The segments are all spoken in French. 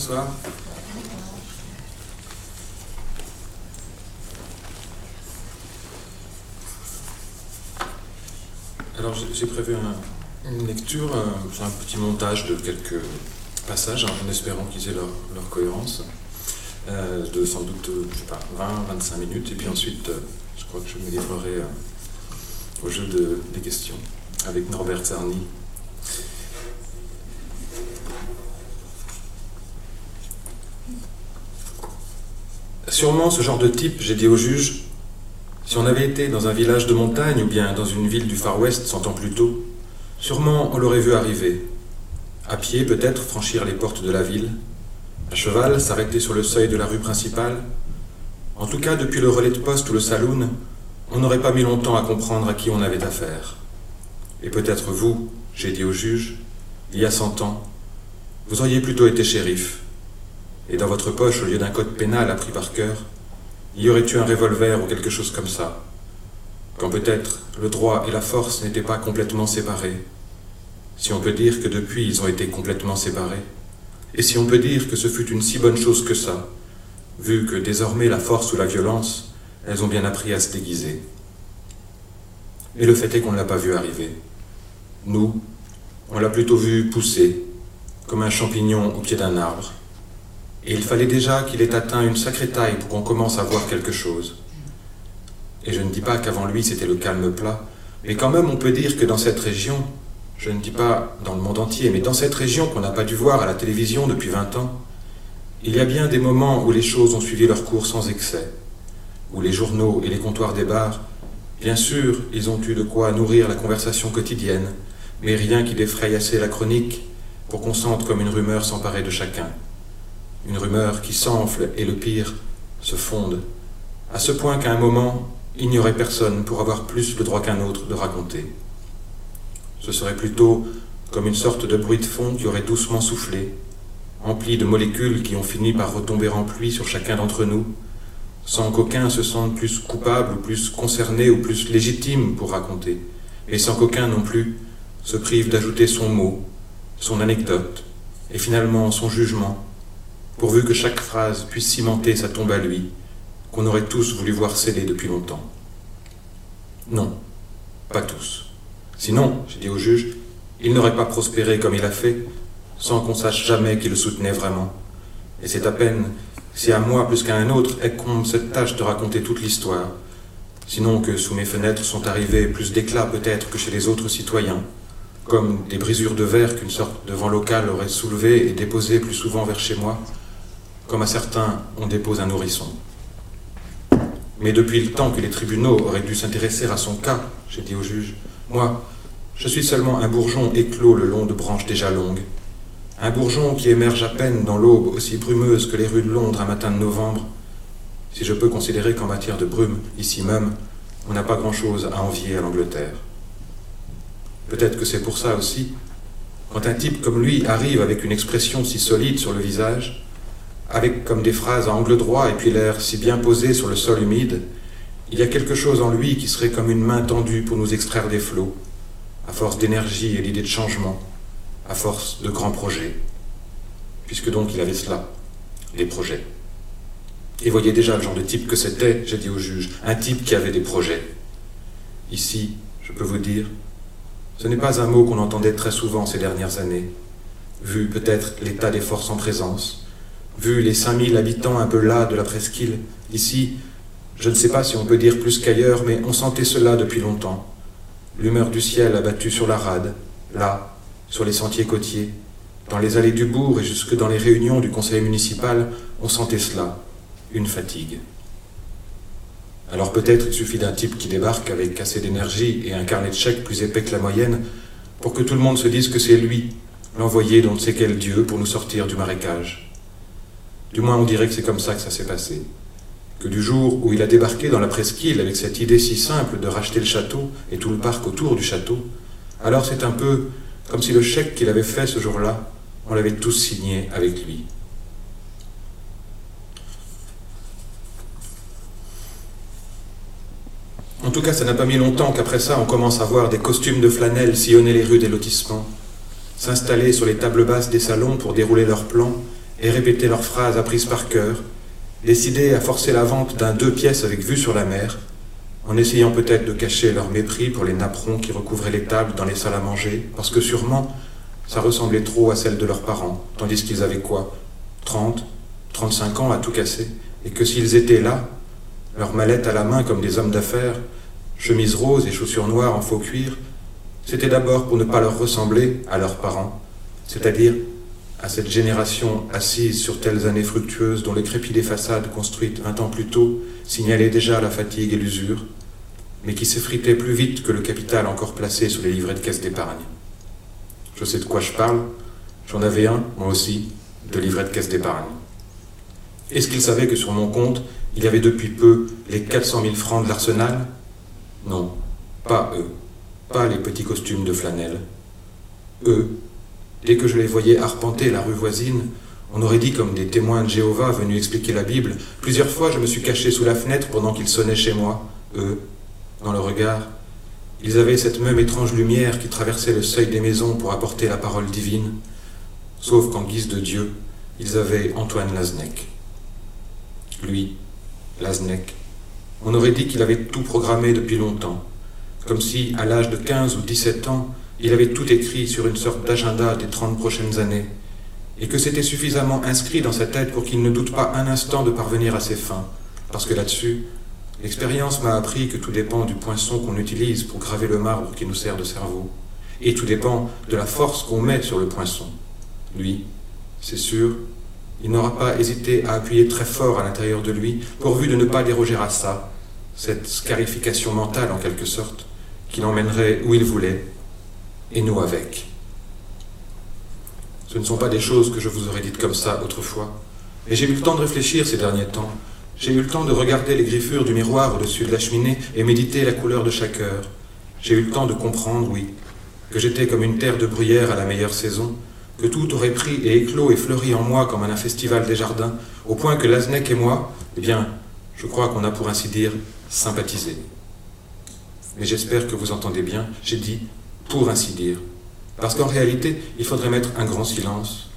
Bonsoir. Alors j'ai prévu une lecture, un, un, petit montage de quelques passages, hein, en espérant qu'ils aient leur, cohérence, euh, de sans doute, je sais pas, 20-25 minutes, et puis ensuite, euh, je crois que je me livrerai euh, au jeu de, des questions avec Norbert Zarny. Sûrement ce genre de type, j'ai dit au juge, si on avait été dans un village de montagne ou bien dans une ville du Far West cent ans plus tôt, sûrement on l'aurait vu arriver. À pied peut-être franchir les portes de la ville, à cheval s'arrêter sur le seuil de la rue principale. En tout cas, depuis le relais de poste ou le saloon, on n'aurait pas mis longtemps à comprendre à qui on avait affaire. Et peut-être vous, j'ai dit au juge, il y a cent ans, vous auriez plutôt été shérif, et dans votre poche, au lieu d'un code pénal appris par cœur, y aurait eu un revolver ou quelque chose comme ça, quand peut-être le droit et la force n'étaient pas complètement séparés, si on peut dire que depuis ils ont été complètement séparés, et si on peut dire que ce fut une si bonne chose que ça, vu que désormais la force ou la violence, elles ont bien appris à se déguiser. Et le fait est qu'on ne l'a pas vu arriver. Nous, on l'a plutôt vu pousser, comme un champignon au pied d'un arbre, et il fallait déjà qu'il ait atteint une sacrée taille pour qu'on commence à voir quelque chose. Et je ne dis pas qu'avant lui c'était le calme plat, mais quand même on peut dire que dans cette région, je ne dis pas dans le monde entier, mais dans cette région qu'on n'a pas dû voir à la télévision depuis 20 ans, il y a bien des moments où les choses ont suivi leur cours sans excès, où les journaux et les comptoirs des bars, bien sûr, ils ont eu de quoi nourrir la conversation quotidienne, mais rien qui défraye assez la chronique pour qu'on sente comme une rumeur s'emparer de chacun une rumeur qui s'enfle et le pire se fonde, à ce point qu'à un moment, il n'y aurait personne pour avoir plus le droit qu'un autre de raconter. Ce serait plutôt comme une sorte de bruit de fond qui aurait doucement soufflé, empli de molécules qui ont fini par retomber en pluie sur chacun d'entre nous, sans qu'aucun se sente plus coupable ou plus concerné ou plus légitime pour raconter, et sans qu'aucun non plus se prive d'ajouter son mot, son anecdote, et finalement son jugement, pourvu que chaque phrase puisse cimenter sa tombe à lui, qu'on aurait tous voulu voir scellée depuis longtemps. Non, pas tous. Sinon, j'ai dit au juge, il n'aurait pas prospéré comme il a fait, sans qu'on sache jamais qui le soutenait vraiment. Et c'est à peine si à moi plus qu'à un autre incombe cette tâche de raconter toute l'histoire, sinon que sous mes fenêtres sont arrivés plus d'éclats peut-être que chez les autres citoyens, comme des brisures de verre qu'une sorte de vent local aurait soulevées et déposées plus souvent vers chez moi, comme à certains on dépose un nourrisson. Mais depuis le temps que les tribunaux auraient dû s'intéresser à son cas, j'ai dit au juge, moi, je suis seulement un bourgeon éclos le long de branches déjà longues. Un bourgeon qui émerge à peine dans l'aube aussi brumeuse que les rues de Londres un matin de novembre. Si je peux considérer qu'en matière de brume, ici même, on n'a pas grand-chose à envier à l'Angleterre. Peut-être que c'est pour ça aussi, quand un type comme lui arrive avec une expression si solide sur le visage, avec comme des phrases à angle droit et puis l'air si bien posé sur le sol humide, il y a quelque chose en lui qui serait comme une main tendue pour nous extraire des flots, à force d'énergie et d'idées de changement, à force de grands projets. Puisque donc il avait cela, les projets. Et voyez déjà le genre de type que c'était, j'ai dit au juge, un type qui avait des projets. Ici, je peux vous dire, ce n'est pas un mot qu'on entendait très souvent ces dernières années, vu peut-être l'état des forces en présence, vu les 5000 habitants un peu là de la presqu'île, ici, je ne sais pas si on peut dire plus qu'ailleurs, mais on sentait cela depuis longtemps. L'humeur du ciel abattue sur la rade, là, sur les sentiers côtiers, dans les allées du bourg et jusque dans les réunions du conseil municipal, on sentait cela, une fatigue. Alors peut-être il suffit d'un type qui débarque avec assez d'énergie et un carnet de chèques plus épais que la moyenne pour que tout le monde se dise que c'est lui, l'envoyé d'on ne sait quel dieu pour nous sortir du marécage. Du moins, on dirait que c'est comme ça que ça s'est passé. Que du jour où il a débarqué dans la presqu'île avec cette idée si simple de racheter le château et tout le parc autour du château, alors c'est un peu comme si le chèque qu'il avait fait ce jour-là, on l'avait tous signé avec lui. En tout cas, ça n'a pas mis longtemps qu'après ça, on commence à voir des costumes de flanelle sillonner les rues des lotissements, s'installer sur les tables basses des salons pour dérouler leurs plans et répéter leurs phrases apprises par cœur, décidés à forcer la vente d'un deux pièces avec vue sur la mer, en essayant peut-être de cacher leur mépris pour les napperons qui recouvraient les tables dans les salles à manger, parce que sûrement ça ressemblait trop à celle de leurs parents, tandis qu'ils avaient quoi 30, 35 ans à tout casser, et que s'ils étaient là, leurs mallettes à la main comme des hommes d'affaires, chemise rose et chaussures noires en faux cuir, c'était d'abord pour ne pas leur ressembler à leurs parents, c'est-à-dire à cette génération assise sur telles années fructueuses dont les crépits des façades construites vingt ans plus tôt signalaient déjà la fatigue et l'usure, mais qui s'effritaient plus vite que le capital encore placé sur les livrets de caisse d'épargne. Je sais de quoi je parle, j'en avais un, moi aussi, de livret de caisse d'épargne. Est-ce qu'ils savaient que sur mon compte, il y avait depuis peu les 400 000 francs de l'arsenal? Non, pas eux, pas les petits costumes de flanelle. Eux, dès que je les voyais arpenter la rue voisine, on aurait dit comme des témoins de Jéhovah venus expliquer la Bible. Plusieurs fois, je me suis caché sous la fenêtre pendant qu'ils sonnaient chez moi. Eux, dans le regard, ils avaient cette même étrange lumière qui traversait le seuil des maisons pour apporter la parole divine, sauf qu'en guise de Dieu, ils avaient Antoine Laznec. Lui, Laznec, on aurait dit qu'il avait tout programmé depuis longtemps, comme si, à l'âge de 15 ou 17 ans, il avait tout écrit sur une sorte d'agenda des 30 prochaines années, et que c'était suffisamment inscrit dans sa tête pour qu'il ne doute pas un instant de parvenir à ses fins, parce que là-dessus, l'expérience m'a appris que tout dépend du poinçon qu'on utilise pour graver le marbre qui nous sert de cerveau, et tout dépend de la force qu'on met sur le poinçon. Lui, c'est sûr, il n'aura pas hésité à appuyer très fort à l'intérieur de lui, pourvu de ne pas déroger à ça, cette scarification mentale en quelque sorte, qui l'emmènerait où il voulait, et nous avec. Ce ne sont pas des choses que je vous aurais dites comme ça autrefois, mais j'ai eu le temps de réfléchir ces derniers temps. J'ai eu le temps de regarder les griffures du miroir au-dessus de la cheminée et méditer la couleur de chaque heure. J'ai eu le temps de comprendre, oui, que j'étais comme une terre de bruyère à la meilleure saison, que tout aurait pris et éclos et fleuri en moi comme un festival des jardins, au point que Laznec et moi, eh bien, je crois qu'on a pour ainsi dire sympathisé. Mais j'espère que vous entendez bien, j'ai dit pour ainsi dire. Parce qu'en réalité, il faudrait mettre un grand silence,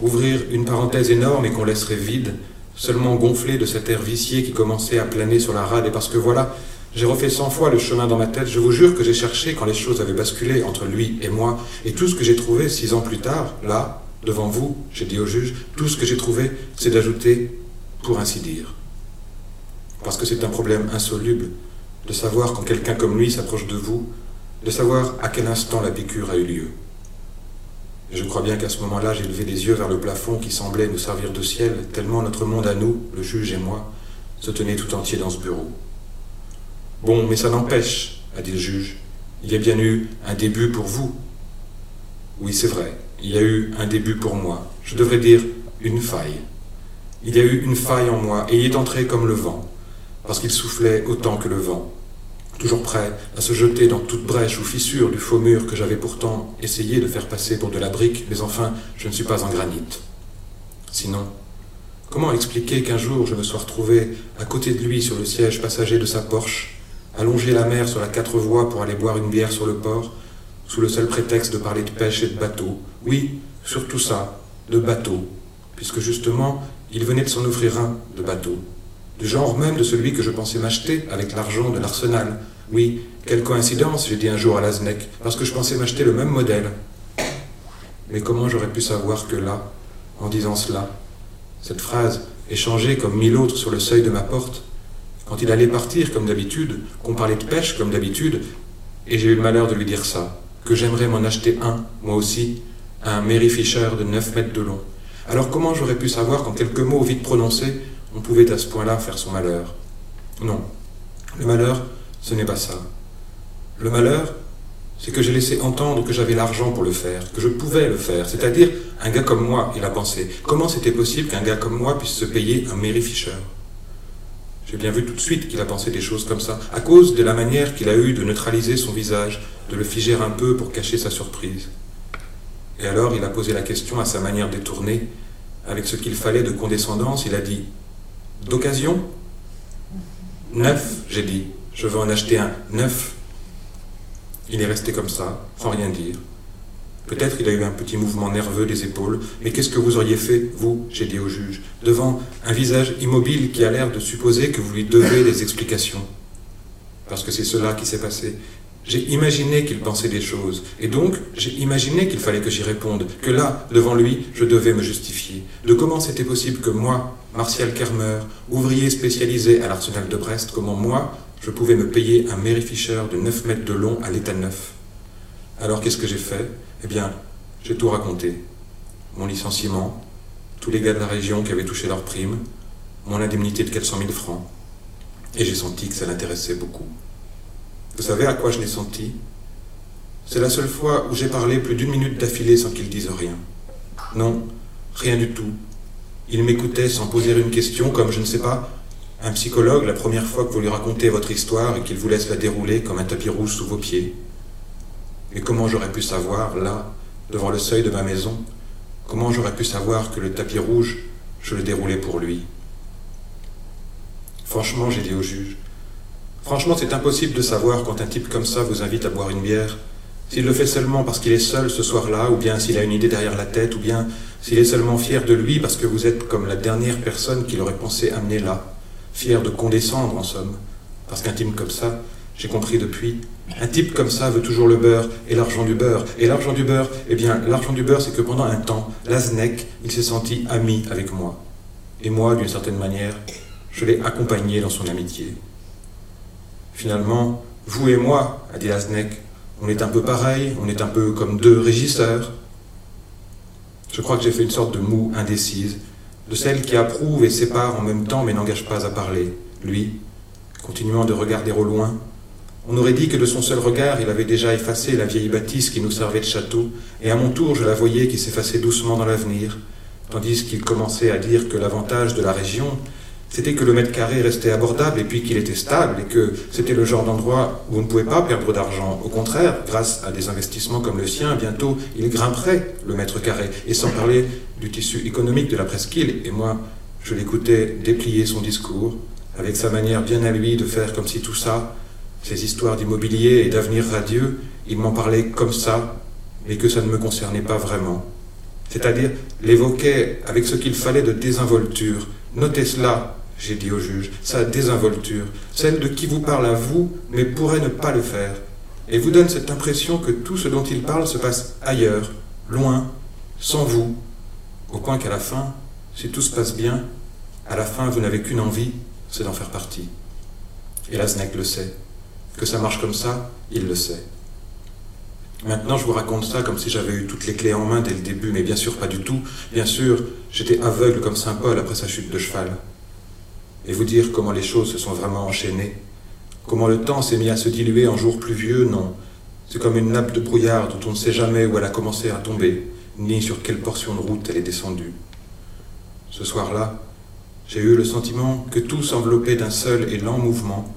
ouvrir une parenthèse énorme et qu'on laisserait vide, seulement gonflée de cet air vicié qui commençait à planer sur la rade, et parce que voilà, j'ai refait cent fois le chemin dans ma tête. Je vous jure que j'ai cherché quand les choses avaient basculé entre lui et moi. Et tout ce que j'ai trouvé six ans plus tard, là, devant vous, j'ai dit au juge, tout ce que j'ai trouvé, c'est d'ajouter, pour ainsi dire. Parce que c'est un problème insoluble de savoir quand quelqu'un comme lui s'approche de vous, de savoir à quel instant la piqûre a eu lieu. Je crois bien qu'à ce moment-là, j'ai levé les yeux vers le plafond qui semblait nous servir de ciel, tellement notre monde à nous, le juge et moi, se tenait tout entier dans ce bureau. Bon, mais ça n'empêche, a dit le juge. Il y a bien eu un début pour vous. Oui, c'est vrai, il y a eu un début pour moi. Je devrais dire une faille. Il y a eu une faille en moi, et il est entré comme le vent, parce qu'il soufflait autant que le vent, toujours prêt à se jeter dans toute brèche ou fissure du faux mur que j'avais pourtant essayé de faire passer pour de la brique, mais enfin, je ne suis pas en granit. Sinon, comment expliquer qu'un jour je me sois retrouvé à côté de lui sur le siège passager de sa Porsche, allonger la mer sur la quatre voies pour aller boire une bière sur le port, sous le seul prétexte de parler de pêche et de bateau? Oui, surtout ça, de bateau, puisque justement, il venait de s'en offrir un de bateau, du genre même de celui que je pensais m'acheter avec l'argent de l'arsenal. Oui, quelle coïncidence, j'ai dit un jour à Laznec, parce que je pensais m'acheter le même modèle. Mais comment j'aurais pu savoir que là, en disant cela, cette phrase, échangée comme mille autres sur le seuil de ma porte, quand il allait partir comme d'habitude, qu'on parlait de pêche comme d'habitude, et j'ai eu le malheur de lui dire ça, que j'aimerais m'en acheter un, moi aussi, un Mary Fisher de 9 mètres de long. Alors comment j'aurais pu savoir qu'en quelques mots vite prononcés, on pouvait à ce point-là faire son malheur Non. Le malheur, ce n'est pas ça. Le malheur, c'est que j'ai laissé entendre que j'avais l'argent pour le faire, que je pouvais le faire. C'est-à-dire, un gars comme moi, il a pensé, comment c'était possible qu'un gars comme moi puisse se payer un Mary Fisher? J'ai bien vu tout de suite qu'il a pensé des choses comme ça, à cause de la manière qu'il a eue de neutraliser son visage, de le figer un peu pour cacher sa surprise. Et alors il a posé la question à sa manière détournée, avec ce qu'il fallait de condescendance, il a dit D'occasion Neuf, j'ai dit. Je veux en acheter un neuf. Il est resté comme ça, sans rien dire. Peut-être il a eu un petit mouvement nerveux des épaules, mais qu'est-ce que vous auriez fait, vous, j'ai dit au juge, devant un visage immobile qui a l'air de supposer que vous lui devez des explications? Parce que c'est cela qui s'est passé. J'ai imaginé qu'il pensait des choses, et donc j'ai imaginé qu'il fallait que j'y réponde, que là, devant lui, je devais me justifier, de comment c'était possible que moi, Martial Kermer, ouvrier spécialisé à l'arsenal de Brest, comment moi, je pouvais me payer un Mary Fisher de 9 mètres de long à l'état neuf? Alors qu'est-ce que j'ai fait? Eh bien, j'ai tout raconté. Mon licenciement, tous les gars de la région qui avaient touché leur prime, mon indemnité de 400 000 francs. Et j'ai senti que ça l'intéressait beaucoup. Vous savez à quoi je l'ai senti? C'est la seule fois où j'ai parlé plus d'une minute d'affilée sans qu'il dise rien. Non, rien du tout. Il m'écoutait sans poser une question, comme je ne sais pas, un psychologue la première fois que vous lui racontez votre histoire et qu'il vous laisse la dérouler comme un tapis rouge sous vos pieds. Et comment j'aurais pu savoir, là, devant le seuil de ma maison, comment j'aurais pu savoir que le tapis rouge, je le déroulais pour lui? Franchement, j'ai dit au juge, Franchement, c'est impossible de savoir quand un type comme ça vous invite à boire une bière. S'il le fait seulement parce qu'il est seul ce soir-là, ou bien s'il a une idée derrière la tête, ou bien s'il est seulement fier de lui parce que vous êtes comme la dernière personne qu'il aurait pensé amener là, fier de condescendre en somme. Parce qu'un type comme ça, j'ai compris depuis, un type comme ça veut toujours le beurre et l'argent du beurre. Et l'argent du beurre, eh bien, l'argent du beurre, c'est que pendant un temps, Laznec, il s'est senti ami avec moi. Et moi, d'une certaine manière, je l'ai accompagné dans son amitié. Finalement, vous et moi, a dit Lasnek, on est un peu pareil, on est un peu comme deux régisseurs. Je crois que j'ai fait une sorte de moue indécise, de celle qui approuve et sépare en même temps mais n'engage pas à parler. Lui, continuant de regarder au loin, on aurait dit que de son seul regard, il avait déjà effacé la vieille bâtisse qui nous servait de château, et à mon tour, je la voyais qui s'effaçait doucement dans l'avenir, tandis qu'il commençait à dire que l'avantage de la région, c'était que le mètre carré restait abordable et puis qu'il était stable et que c'était le genre d'endroit où on ne pouvait pas perdre d'argent. Au contraire, grâce à des investissements comme le sien, bientôt il grimperait le mètre carré. Et sans parler du tissu économique de la presqu'île. Et moi, je l'écoutais déplier son discours avec sa manière bien à lui de faire comme si tout ça, ces histoires d'immobilier et d'avenir radieux, il m'en parlait comme ça, mais que ça ne me concernait pas vraiment. C'est-à-dire l'évoquait avec ce qu'il fallait de désinvolture. Notez cela, j'ai dit au juge, sa désinvolture, celle de qui vous parle à vous, mais pourrait ne pas le faire, et vous donne cette impression que tout ce dont il parle se passe ailleurs, loin, sans vous, au point qu'à la fin, si tout se passe bien, à la fin vous n'avez qu'une envie, c'est d'en faire partie. Et Lasnek le sait. Que ça marche comme ça, il le sait. Maintenant, je vous raconte ça comme si j'avais eu toutes les clés en main dès le début, mais bien sûr pas du tout. Bien sûr, j'étais aveugle comme Saint Paul après sa chute de cheval et vous dire comment les choses se sont vraiment enchaînées. Comment le temps s'est mis à se diluer en jours pluvieux, non. C'est comme une nappe de brouillard dont on ne sait jamais où elle a commencé à tomber, ni sur quelle portion de route elle est descendue. Ce soir-là, j'ai eu le sentiment que tout s'enveloppait d'un seul et lent mouvement,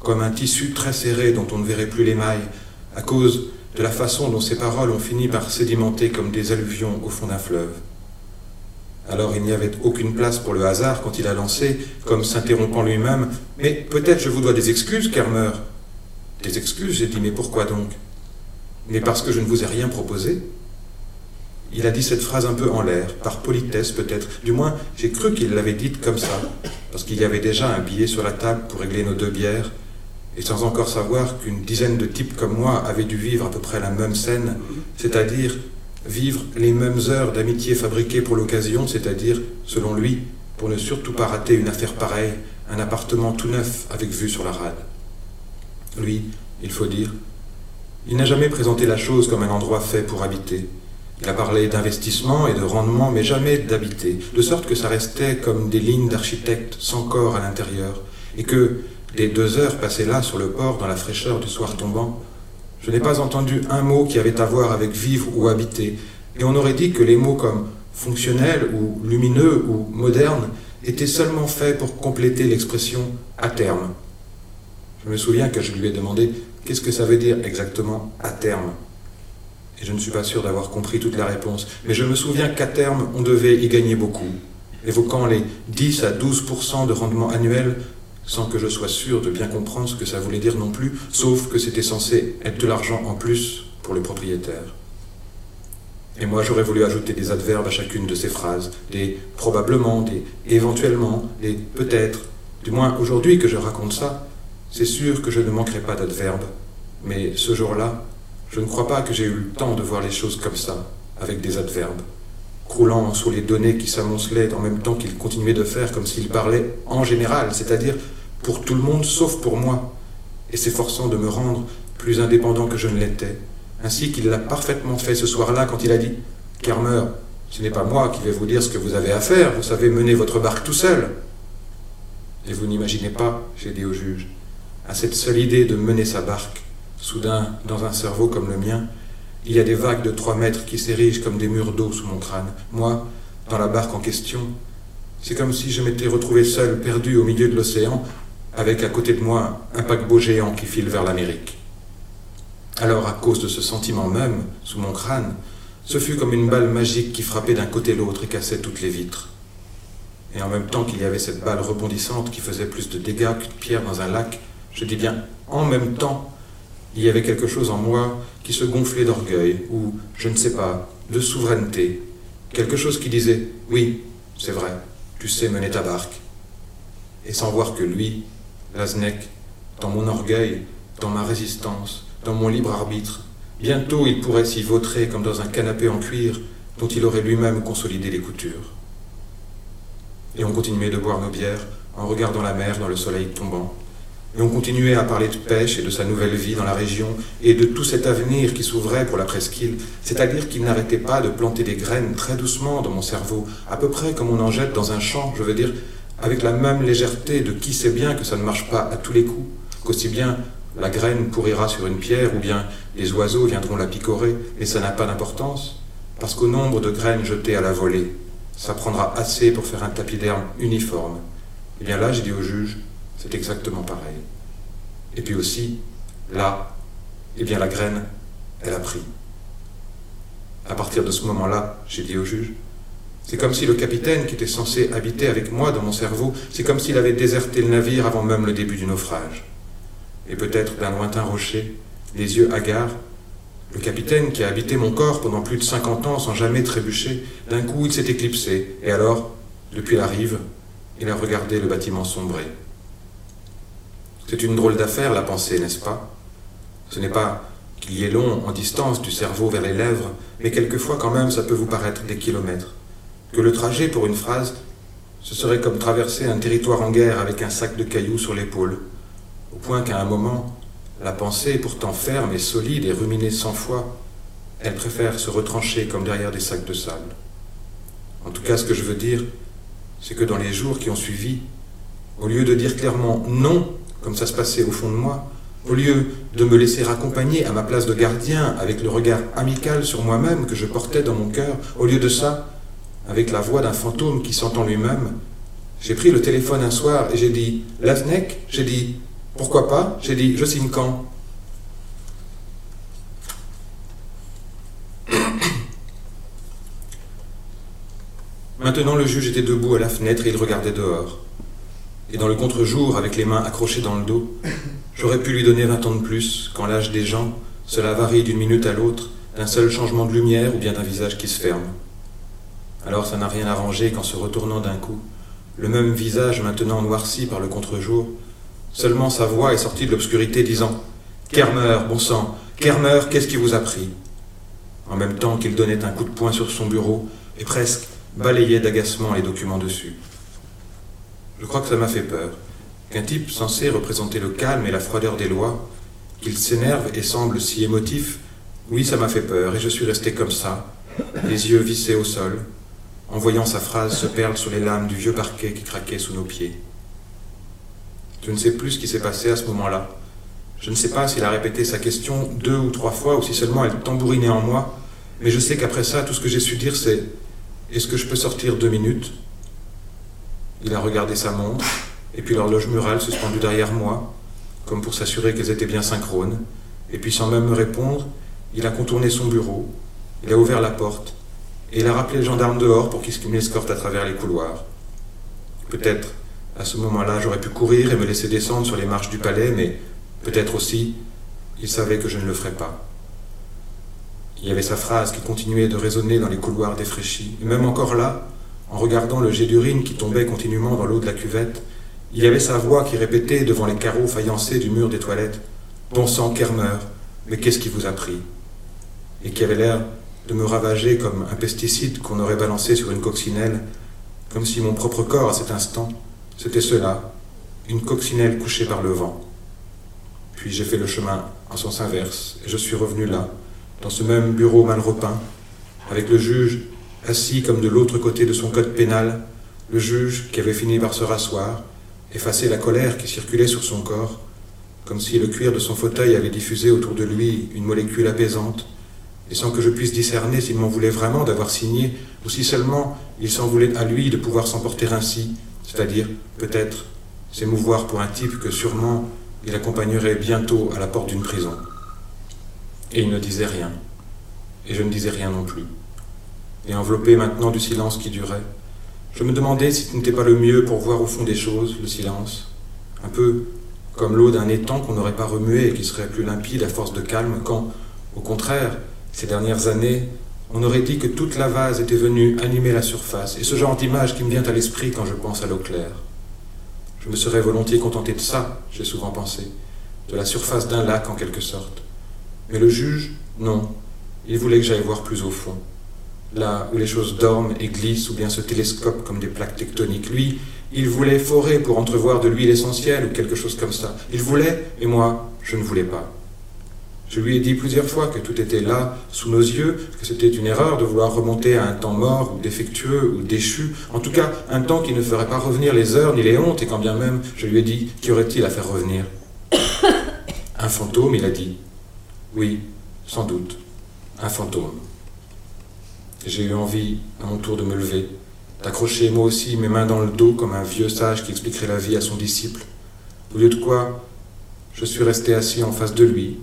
comme un tissu très serré dont on ne verrait plus les mailles, à cause de la façon dont ces paroles ont fini par sédimenter comme des alluvions au fond d'un fleuve. Alors il n'y avait aucune place pour le hasard quand il a lancé, comme s'interrompant lui-même, Mais peut-être je vous dois des excuses, Kermer. Des excuses, j'ai dit, mais pourquoi donc? Mais parce que je ne vous ai rien proposé? Il a dit cette phrase un peu en l'air, par politesse peut-être. Du moins, j'ai cru qu'il l'avait dite comme ça, parce qu'il y avait déjà un billet sur la table pour régler nos deux bières, et sans encore savoir qu'une dizaine de types comme moi avaient dû vivre à peu près la même scène, c'est-à-dire vivre les mêmes heures d'amitié fabriquées pour l'occasion, c'est-à-dire, selon lui, pour ne surtout pas rater une affaire pareille, un appartement tout neuf avec vue sur la rade. Lui, il faut dire, il n'a jamais présenté la chose comme un endroit fait pour habiter. Il a parlé d'investissement et de rendement, mais jamais d'habiter, de sorte que ça restait comme des lignes d'architecte sans corps à l'intérieur, et que, des deux heures passées là sur le port dans la fraîcheur du soir tombant, je n'ai pas entendu un mot qui avait à voir avec vivre ou habiter. Et on aurait dit que les mots comme fonctionnel ou lumineux ou moderne étaient seulement faits pour compléter l'expression à terme. Je me souviens que je lui ai demandé qu'est-ce que ça veut dire exactement à terme? Et je ne suis pas sûr d'avoir compris toute la réponse, mais je me souviens qu'à terme, on devait y gagner beaucoup, évoquant les 10 à 12% de rendement annuel sans que je sois sûr de bien comprendre ce que ça voulait dire non plus, sauf que c'était censé être de l'argent en plus pour les propriétaires. Et moi, j'aurais voulu ajouter des adverbes à chacune de ces phrases, des probablement, des éventuellement, des peut-être. Du moins, aujourd'hui que je raconte ça, c'est sûr que je ne manquerai pas d'adverbes. Mais ce jour-là, je ne crois pas que j'ai eu le temps de voir les choses comme ça, avec des adverbes, croulant sous les données qui s'amoncelaient en même temps qu'il continuait de faire comme s'il parlait en général, c'est-à-dire pour tout le monde sauf pour moi, et s'efforçant de me rendre plus indépendant que je ne l'étais, ainsi qu'il l'a parfaitement fait ce soir-là quand il a dit Kermer, ce n'est pas moi qui vais vous dire ce que vous avez à faire, vous savez mener votre barque tout seul. Et vous n'imaginez pas, j'ai dit au juge, à cette seule idée de mener sa barque, soudain, dans un cerveau comme le mien, il y a des vagues de trois mètres qui s'érigent comme des murs d'eau sous mon crâne. Moi, dans la barque en question, c'est comme si je m'étais retrouvé seul, perdu au milieu de l'océan, avec à côté de moi un paquebot géant qui file vers l'Amérique. Alors, à cause de ce sentiment même, sous mon crâne, ce fut comme une balle magique qui frappait d'un côté l'autre et cassait toutes les vitres. Et en même temps qu'il y avait cette balle rebondissante qui faisait plus de dégâts qu'une pierre dans un lac, je dis bien en même temps, il y avait quelque chose en moi qui se gonflait d'orgueil, ou, je ne sais pas, de souveraineté. Quelque chose qui disait Oui, c'est vrai, tu sais mener ta barque. Et sans voir que lui, Dans mon orgueil, dans ma résistance, dans mon libre arbitre. Bientôt il pourrait s'y vautrer comme dans un canapé en cuir dont il aurait lui-même consolidé les coutures. Et on continuait de boire nos bières en regardant la mer dans le soleil tombant. Et on continuait à parler de pêche et de sa nouvelle vie dans la région et de tout cet avenir qui s'ouvrait pour la presqu'île, c'est-à-dire qu'il n'arrêtait pas de planter des graines très doucement dans mon cerveau, à peu près comme on en jette dans un champ, je veux dire, avec la même légèreté de qui sait bien que ça ne marche pas à tous les coups, qu'aussi bien la graine pourrira sur une pierre ou bien les oiseaux viendront la picorer, mais ça n'a pas d'importance, parce qu'au nombre de graines jetées à la volée, ça prendra assez pour faire un tapis d'herbe uniforme. Et eh bien là, j'ai dit au juge, c'est exactement pareil. Et puis aussi, là, eh bien la graine, elle a pris. À partir de ce moment-là, j'ai dit au juge, c'est comme si le capitaine qui était censé habiter avec moi dans mon cerveau, c'est comme s'il avait déserté le navire avant même le début du naufrage et peut-être d'un lointain rocher, les yeux hagards, le capitaine qui a habité mon corps pendant plus de cinquante ans sans jamais trébucher, d'un coup il s'est éclipsé, et alors, depuis la rive, il a regardé le bâtiment sombrer. C'est une drôle d'affaire, la pensée, n'est-ce pas? Ce n'est pas qu'il y ait long en distance du cerveau vers les lèvres, mais quelquefois quand même ça peut vous paraître des kilomètres. Que le trajet pour une phrase, ce serait comme traverser un territoire en guerre avec un sac de cailloux sur l'épaule, au point qu'à un moment, la pensée, pourtant ferme et solide et ruminée cent fois, elle préfère se retrancher comme derrière des sacs de sable. En tout cas, ce que je veux dire, c'est que dans les jours qui ont suivi, au lieu de dire clairement non, comme ça se passait au fond de moi, au lieu de me laisser accompagner à ma place de gardien avec le regard amical sur moi-même que je portais dans mon cœur, au lieu de ça, avec la voix d'un fantôme qui s'entend lui-même, j'ai pris le téléphone un soir et j'ai dit Lasnek, j'ai dit pourquoi pas? J'ai dit, je signe quand? Maintenant, le juge était debout à la fenêtre et il regardait dehors. Et dans le contre-jour, avec les mains accrochées dans le dos, j'aurais pu lui donner vingt ans de plus, quand l'âge des gens, cela varie d'une minute à l'autre, d'un seul changement de lumière ou bien d'un visage qui se ferme. Alors ça n'a rien arrangé qu'en se retournant d'un coup, le même visage maintenant noirci par le contre-jour, Seulement sa voix est sortie de l'obscurité disant Kermer, bon sang, Kermer, qu'est-ce qui vous a pris? En même temps qu'il donnait un coup de poing sur son bureau et presque balayait d'agacement les documents dessus. Je crois que ça m'a fait peur. Qu'un type censé représenter le calme et la froideur des lois, qu'il s'énerve et semble si émotif, oui, ça m'a fait peur, et je suis resté comme ça, les yeux vissés au sol, en voyant sa phrase se perdre sur les lames du vieux parquet qui craquait sous nos pieds. Je ne sais plus ce qui s'est passé à ce moment-là. Je ne sais pas s'il a répété sa question deux ou trois fois ou si seulement elle tambourinait en moi, mais je sais qu'après ça, tout ce que j'ai su dire, c'est Est-ce que je peux sortir deux minutes? Il a regardé sa montre, et puis l'horloge murale suspendue derrière moi, comme pour s'assurer qu'elles étaient bien synchrones, et puis sans même me répondre, il a contourné son bureau, il a ouvert la porte, et il a rappelé le gendarme dehors pour qu'il m'escorte à travers les couloirs. Peut-être à ce moment-là, j'aurais pu courir et me laisser descendre sur les marches du palais, mais peut-être aussi, il savait que je ne le ferais pas. Il y avait sa phrase qui continuait de résonner dans les couloirs défraîchis. Et même encore là, en regardant le jet d'urine qui tombait continuellement dans l'eau de la cuvette, il y avait sa voix qui répétait devant les carreaux faïencés du mur des toilettes Bon sang, Kermer, mais qu'est-ce qui vous a pris? Et qui avait l'air de me ravager comme un pesticide qu'on aurait balancé sur une coccinelle, comme si mon propre corps, à cet instant, c'était cela, une coccinelle couchée par le vent. Puis j'ai fait le chemin en sens inverse, et je suis revenu là, dans ce même bureau mal repeint, avec le juge assis comme de l'autre côté de son code pénal, le juge qui avait fini par se rasseoir, effacer la colère qui circulait sur son corps, comme si le cuir de son fauteuil avait diffusé autour de lui une molécule apaisante, et sans que je puisse discerner s'il m'en voulait vraiment d'avoir signé, ou si seulement il s'en voulait à lui de pouvoir s'emporter ainsi, c'est-à-dire, peut-être, s'émouvoir pour un type que sûrement il accompagnerait bientôt à la porte d'une prison. Et il ne disait rien, et je ne disais rien non plus. Et enveloppé maintenant du silence qui durait, je me demandais si ce n'était pas le mieux pour voir au fond des choses, le silence, un peu comme l'eau d'un étang qu'on n'aurait pas remué et qui serait plus limpide à force de calme, quand, au contraire, ces dernières années, on aurait dit que toute la vase était venue animer la surface, et ce genre d'image qui me vient à l'esprit quand je pense à l'eau claire. Je me serais volontiers contenté de ça, j'ai souvent pensé, de la surface d'un lac en quelque sorte. Mais le juge, non, il voulait que j'aille voir plus au fond, là où les choses dorment et glissent ou bien se télescopent comme des plaques tectoniques. Lui, il voulait forer pour entrevoir de lui l'essentiel ou quelque chose comme ça. Il voulait, et moi, je ne voulais pas. Je lui ai dit plusieurs fois que tout était là, sous nos yeux, que c'était une erreur de vouloir remonter à un temps mort ou défectueux ou déchu, en tout cas un temps qui ne ferait pas revenir les heures ni les hontes, et quand bien même je lui ai dit qu'y aurait-il à faire revenir? Un fantôme, il a dit. Oui, sans doute, un fantôme. J'ai eu envie, à mon tour, de me lever, d'accrocher moi aussi mes mains dans le dos comme un vieux sage qui expliquerait la vie à son disciple. Au lieu de quoi, je suis resté assis en face de lui,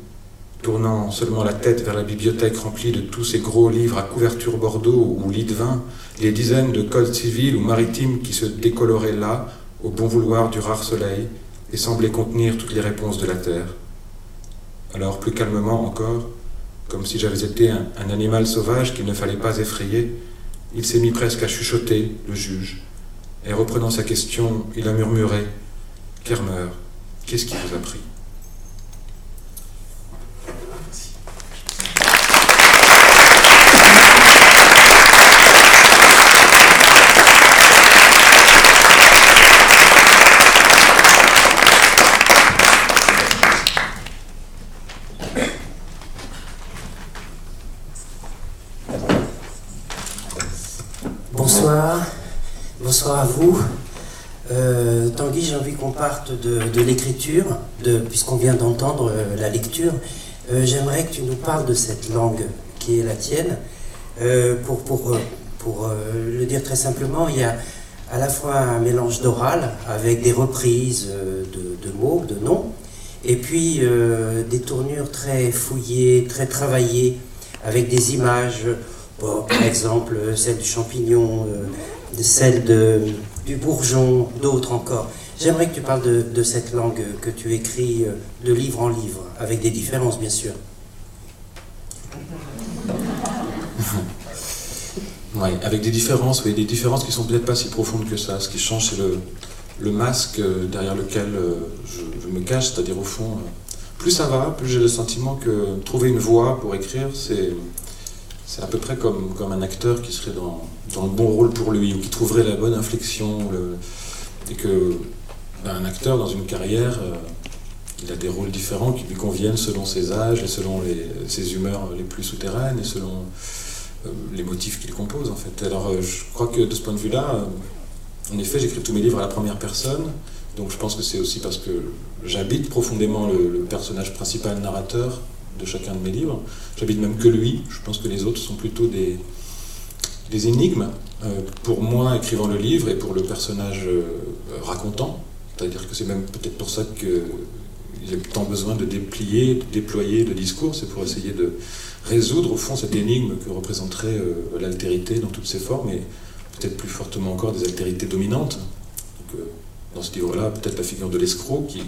tournant seulement la tête vers la bibliothèque remplie de tous ces gros livres à couverture bordeaux ou lit de vin, les dizaines de codes civils ou maritimes qui se décoloraient là, au bon vouloir du rare soleil, et semblaient contenir toutes les réponses de la terre. Alors, plus calmement encore, comme si j'avais été un, un animal sauvage qu'il ne fallait pas effrayer, il s'est mis presque à chuchoter, le juge, et reprenant sa question, il a murmuré Kermer, qu'est-ce qui vous a pris bonsoir à vous. Euh, Tanguy, j'ai envie qu'on parte de, l'écriture, puisqu'on vient d'entendre euh, la lecture. Euh, j'aimerais que tu nous parles de cette langue qui est la tienne. Euh, pour le dire très simplement, il y a à la fois un mélange d'oral avec des reprises de, mots, de noms, et puis des tournures très fouillées, très travaillées, avec des images, par exemple celle du champignon de celle du bourgeon, d'autres encore. J'aimerais que tu parles de, cette langue que tu écris euh, de livre en livre, avec des différences bien sûr. Oui, avec des différences, oui, des différences qui sont peut-être pas si profondes que ça. Ce qui change, c'est le, masque euh, derrière lequel euh, je, me cache, c'est-à-dire au fond, plus ça va, plus j'ai le sentiment que trouver une voix pour écrire, c'est c'est à peu près comme, comme un acteur qui serait dans, dans, le bon rôle pour lui, ou qui trouverait la bonne inflexion. et que un acteur, dans une carrière, euh, il a des rôles différents qui lui conviennent selon ses âges et selon ses humeurs les plus souterraines et selon euh, les motifs qu'il compose, en fait. Alors, euh, je crois que de ce point de vue-là, en effet, j'écris tous mes livres à la première personne. Donc, je pense que c'est aussi parce que j'habite profondément le, personnage principal narrateur de chacun de mes livres. J'habite même que lui. Je pense que les autres sont plutôt des, énigmes pour moi écrivant le livre et pour le personnage racontant. C'est-à-dire que c'est même peut-être pour ça qu'il y a tant besoin de déplier, de déployer le discours. C'est pour essayer de résoudre au fond cette énigme que représenterait euh, l'altérité dans toutes ses formes et peut-être plus fortement encore des altérités dominantes. dans ce livre-là, peut-être la figure de l'escroc qui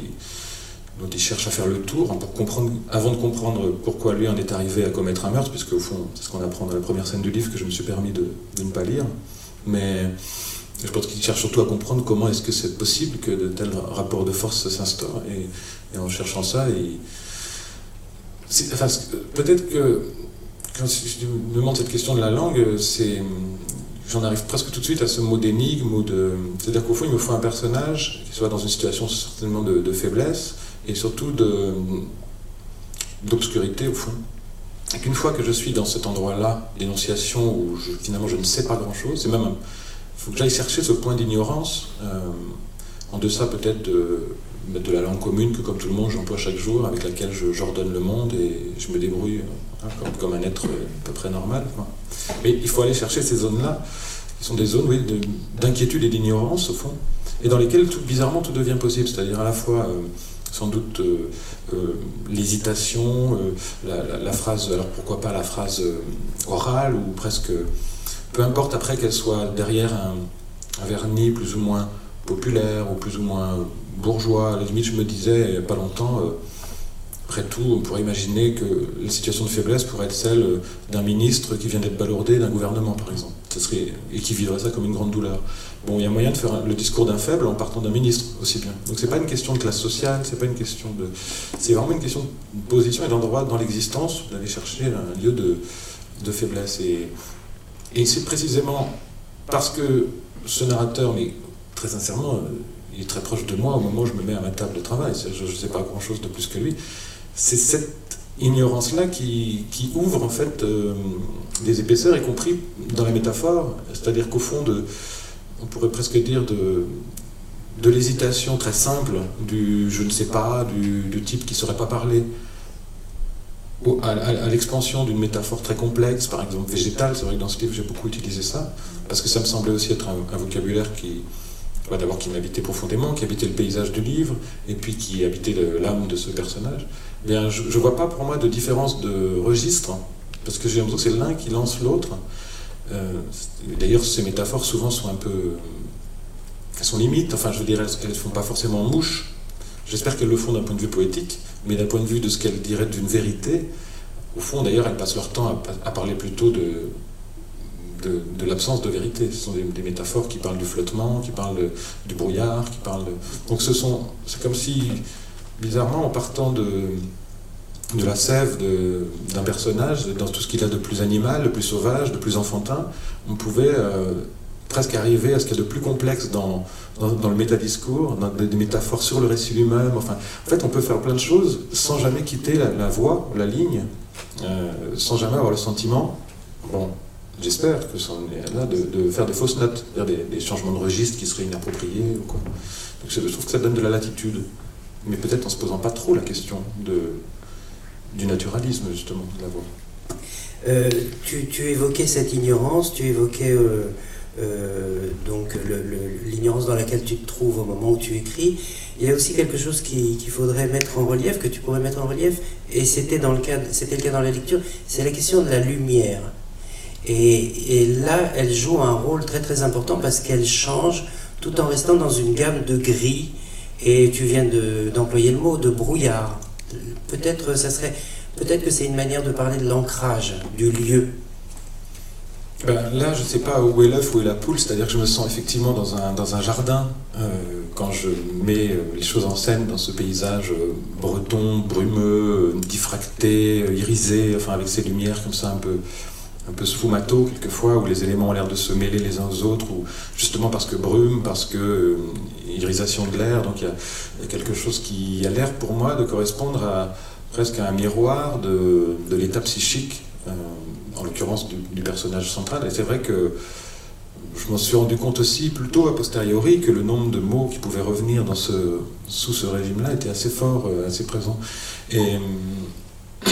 dont il cherche à faire le tour pour comprendre, avant de comprendre pourquoi lui en est arrivé à commettre un meurtre, puisque au fond, c'est ce qu'on apprend dans la première scène du livre que je me suis permis de, ne pas lire. Mais je pense qu'il cherche surtout à comprendre comment est-ce que c'est possible que de tels rapports de force s'instaurent. Et, en cherchant ça, peut-être que quand je me demande cette question de la langue, j'en arrive presque tout de suite à ce mot d'énigme. C'est-à-dire qu'au fond, il me faut un personnage qui soit dans une situation certainement de, faiblesse et surtout d'obscurité au fond. Et qu'une fois que je suis dans cet endroit-là, d'énonciation où finalement je ne sais pas grand-chose, c'est même. Il faut que j'aille chercher ce point d'ignorance, euh, en deçà peut-être de, de, la langue commune que, comme tout le monde, j'emploie chaque jour, avec laquelle j'ordonne le monde et je me débrouille hein, comme, un être à peu près normal. Mais il faut aller chercher ces zones-là, qui sont des zones oui, d'inquiétude et d'ignorance, au fond, et dans lesquelles, tout, bizarrement, tout devient possible. C'est-à-dire à la fois, euh, sans doute, euh, euh, l'hésitation, la, phrase, alors pourquoi pas la phrase orale, ou presque, peu importe après qu'elle soit derrière un, vernis plus ou moins populaire, ou plus ou moins bourgeois. À la limite, je me disais, il n'y a pas longtemps, après tout, on pourrait imaginer que la situation de faiblesse pourrait être celle d'un ministre qui vient d'être balourdé d'un gouvernement, par exemple, serait, et qui vivrait ça comme une grande douleur. Bon, il y a moyen de faire le discours d'un faible en partant d'un ministre aussi bien. Donc c'est pas une question de classe sociale, c'est pas une question de, c'est vraiment une question de position et d'endroit dans l'existence d'aller chercher un lieu de, de faiblesse. Et, et c'est précisément parce que ce narrateur, mais très sincèrement, il est très proche de moi au moment où je me mets à ma table de travail. Je ne sais pas grand-chose de plus que lui c'est cette ignorance-là qui, ouvre en fait euh, des épaisseurs, y compris dans la métaphore, c'est-à-dire qu'au fond, on pourrait presque dire de, de l'hésitation très simple, du je ne sais pas, du, type qui ne saurait pas parler, à, l'expansion d'une métaphore très complexe, par exemple végétale, c'est vrai que dans ce livre j'ai beaucoup utilisé ça, parce que ça me semblait aussi être un vocabulaire qui, d'abord qui m'habitait profondément, qui habitait le paysage du livre, et puis qui habitait l'âme de ce personnage, eh bien, je ne vois pas pour moi de différence de registre, parce que j'ai l'impression que c'est l'un qui lance l'autre. Euh, d'ailleurs, ces métaphores souvent sont un peu. Elles sont limites, enfin je veux dire, elles ne font pas forcément mouche. J'espère qu'elles le font d'un point de vue poétique, mais d'un point de vue de ce qu'elles diraient d'une vérité, au fond d'ailleurs, elles passent leur temps à parler plutôt de, de, l'absence de vérité. Ce sont des, métaphores qui parlent du flottement, qui parlent du brouillard, qui parlent Donc ce sont, c'est comme si, bizarrement, en partant de, de la sève d'un personnage, dans tout ce qu'il a de plus animal, de plus sauvage, de plus enfantin, on pouvait euh, presque arriver à ce qu'il y a de plus complexe dans, dans, le métadiscours, dans des, métaphores sur le récit lui-même. Enfin, en fait, on peut faire plein de choses sans jamais quitter la, voie, la ligne, euh, sans jamais avoir le sentiment, bon, j'espère que ça est là, de, faire des fausses notes, faire des, changements de registre qui seraient inappropriés. Ou quoi. Je trouve que ça donne de la latitude, mais peut-être en se posant pas trop la question de, du naturalisme, justement, de la voix. Euh, tu, tu, évoquais cette ignorance, tu évoquais euh, euh, donc l'ignorance dans laquelle tu te trouves au moment où tu écris. Il y a aussi quelque chose qu'il faudrait mettre en relief, que tu pourrais mettre en relief, et c'était dans le cas, c'était le cas dans la lecture, c'est la question de la lumière. Et, là, elle joue un rôle très très important parce qu'elle change tout en restant dans une gamme de gris. Et tu viens d'employer le mot de brouillard. Peut-être ça serait, peut-être que c'est une manière de parler de l'ancrage, du lieu. Ben, là, je ne sais pas où est l'œuf, où est la poule, c'est-à-dire que je me sens effectivement dans un, dans un jardin euh, quand je mets euh, les choses en scène dans ce paysage euh, breton, brumeux, diffracté, irisé, enfin avec ces lumières comme ça un peu, un peu sfumato quelquefois, où les éléments ont l'air de se mêler les uns aux autres, ou justement parce que brume, parce que irisation de l'air, donc il y, a quelque chose qui a l'air pour moi de correspondre à presque à un miroir de, l'état psychique, en l'occurrence du, personnage central. Et c'est vrai que je m'en suis rendu compte aussi plutôt a posteriori que le nombre de mots qui pouvaient revenir dans ce, sous ce régime-là était assez fort, euh, assez présent. Et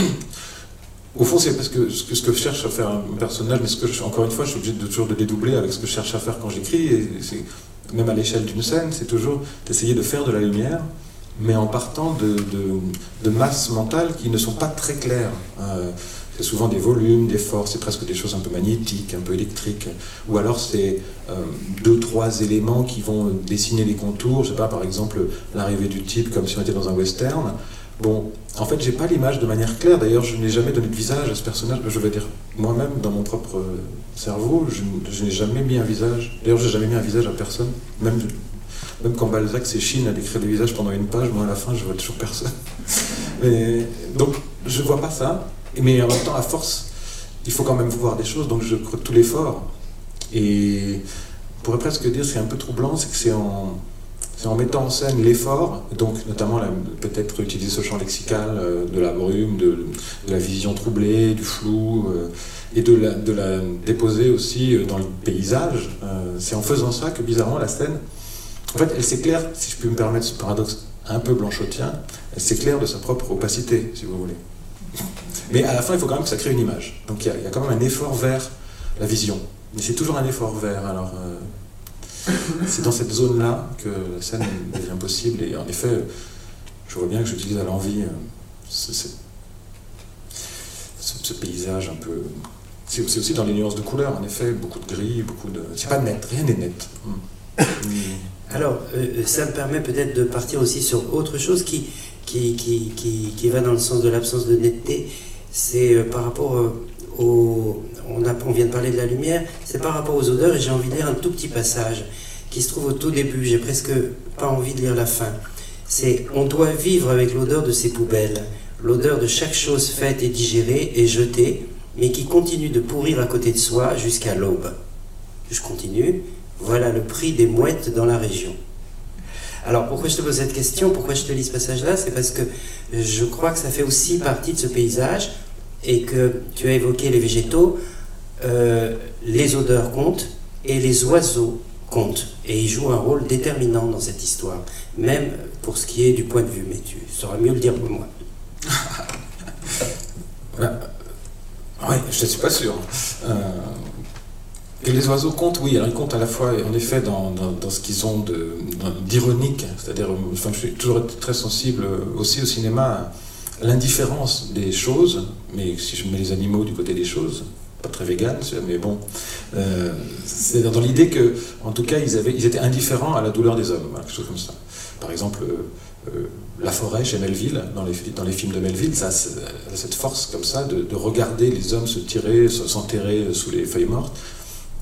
Au fond, c'est parce que ce, que que cherche à faire un personnage, mais ce que je, encore une fois, je suis obligé de, toujours de dédoubler avec ce que je cherche à faire quand j'écris, et même à l'échelle d'une scène, c'est toujours d'essayer de faire de la lumière, mais en partant de, de, masses mentales qui ne sont pas très claires. Euh, c'est souvent des volumes, des forces, c'est presque des choses un peu magnétiques, un peu électriques. Ou alors c'est euh, deux, trois éléments qui vont dessiner les contours. Je sais pas, par exemple, l'arrivée du type comme si on était dans un western. Bon, en fait, j'ai pas l'image de manière claire. D'ailleurs, je n'ai jamais donné de visage à ce personnage. Je vais dire, moi-même, dans mon propre cerveau, je, n'ai jamais mis un visage. D'ailleurs, j'ai jamais mis un visage à personne. Même, même quand Balzac s'échine à décrire des visages pendant une page, moi, à la fin, je vois toujours personne. donc, je vois pas ça. Mais en même temps, à force, il faut quand même voir des choses, donc je crois tout l'effort. Et on pourrait presque dire, c'est un peu troublant, c'est que c'est en, mettant en scène l'effort, donc notamment peut-être utiliser ce champ lexical euh, de la brume, de, la vision troublée, du flou, euh, et de la, de la, déposer aussi euh, dans le paysage. c'est en faisant ça que bizarrement la scène, en fait, elle s'éclaire, si je puis me permettre ce paradoxe un peu blanchotien, elle s'éclaire de sa propre opacité, si vous voulez. Mais à la fin, il faut quand même que ça crée une image. Donc il y, a, quand même un effort vers la vision. Mais c'est toujours un effort vers. Alors, euh, c'est dans cette zone-là que la scène devient possible. Et en effet, je vois bien que j'utilise à l'envie euh, ce, paysage un peu. C'est aussi dans les nuances de couleurs, en effet, beaucoup de gris, beaucoup de. C'est pas net, rien n'est net. Hmm. Alors, euh, ça me permet peut-être de partir aussi sur autre chose qui, qui, qui, qui, va dans le sens de l'absence de netteté, c'est euh, par rapport euh, au... On, on vient de parler de la lumière, c'est par rapport aux odeurs, et j'ai envie de lire un tout petit passage qui se trouve au tout début, j'ai presque pas envie de lire la fin. C'est On doit vivre avec l'odeur de ces poubelles, l'odeur de chaque chose faite et digérée et jetée, mais qui continue de pourrir à côté de soi jusqu'à l'aube. Je continue. Voilà le prix des mouettes dans la région. Alors pourquoi je te pose cette question, pourquoi je te lis ce passage-là? C'est parce que je crois que ça fait aussi partie de ce paysage et que tu as évoqué les végétaux, euh, les odeurs comptent et les oiseaux comptent. Et ils jouent un rôle déterminant dans cette histoire, même pour ce qui est du point de vue, mais tu sauras mieux le dire que moi. oui, je ne suis pas sûr. Euh, et les oiseaux comptent, oui, alors ils comptent à la fois, en effet, dans, ce qu'ils ont d'ironique, c'est-à-dire, je suis toujours très sensible aussi au cinéma l'indifférence des choses, mais si je mets les animaux du côté des choses, pas très vegan, mais bon, euh, c'est dans l'idée que, en tout cas, ils, avaient, ils étaient indifférents à la douleur des hommes, quelque chose comme ça. Par exemple, euh, euh, La forêt chez Melville, dans les, films de Melville, ça a cette force comme ça de, de regarder les hommes se tirer, s'enterrer sous les feuilles mortes,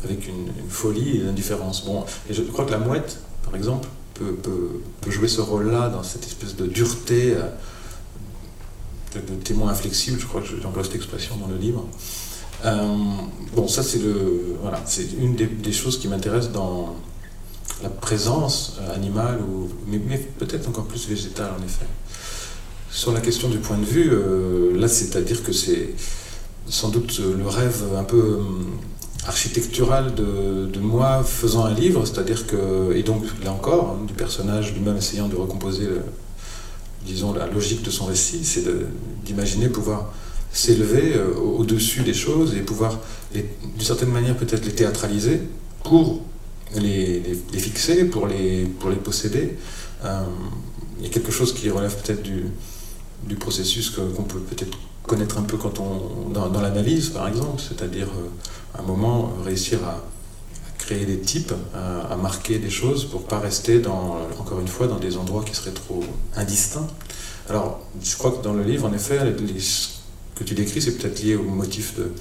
avec une, folie et une indifférence. Bon, et je crois que la mouette, par exemple, peut, jouer ce rôle-là dans cette espèce de dureté, de, témoin inflexible, je crois que j'emploie cette expression dans le livre. Euh, bon, ça c'est le, voilà, une des, choses qui m'intéresse dans la présence euh, animale, ou, mais, peut-être encore plus végétale en effet. Sur la question du point de vue, là c'est-à-dire que c'est sans doute le rêve un peu architectural de, moi faisant un livre, c'est-à-dire que, et donc là encore, hein, du personnage lui-même essayant de recomposer, disons, la logique de son récit, c'est d'imaginer pouvoir s'élever euh, au-dessus des choses et pouvoir, d'une certaine manière, peut-être les théâtraliser pour les, fixer, pour les, pour les posséder. Euh, il y a quelque chose qui relève peut-être du, du processus qu'on peut peut-être connaître un peu quand on, dans, l'analyse, par exemple, c'est-à-dire euh, à un moment réussir à, créer des types, à, marquer des choses pour pas rester, dans, encore une fois, dans des endroits qui seraient trop indistincts. Alors, je crois que dans le livre, en effet, ce que tu décris, c'est peut-être lié au motif de,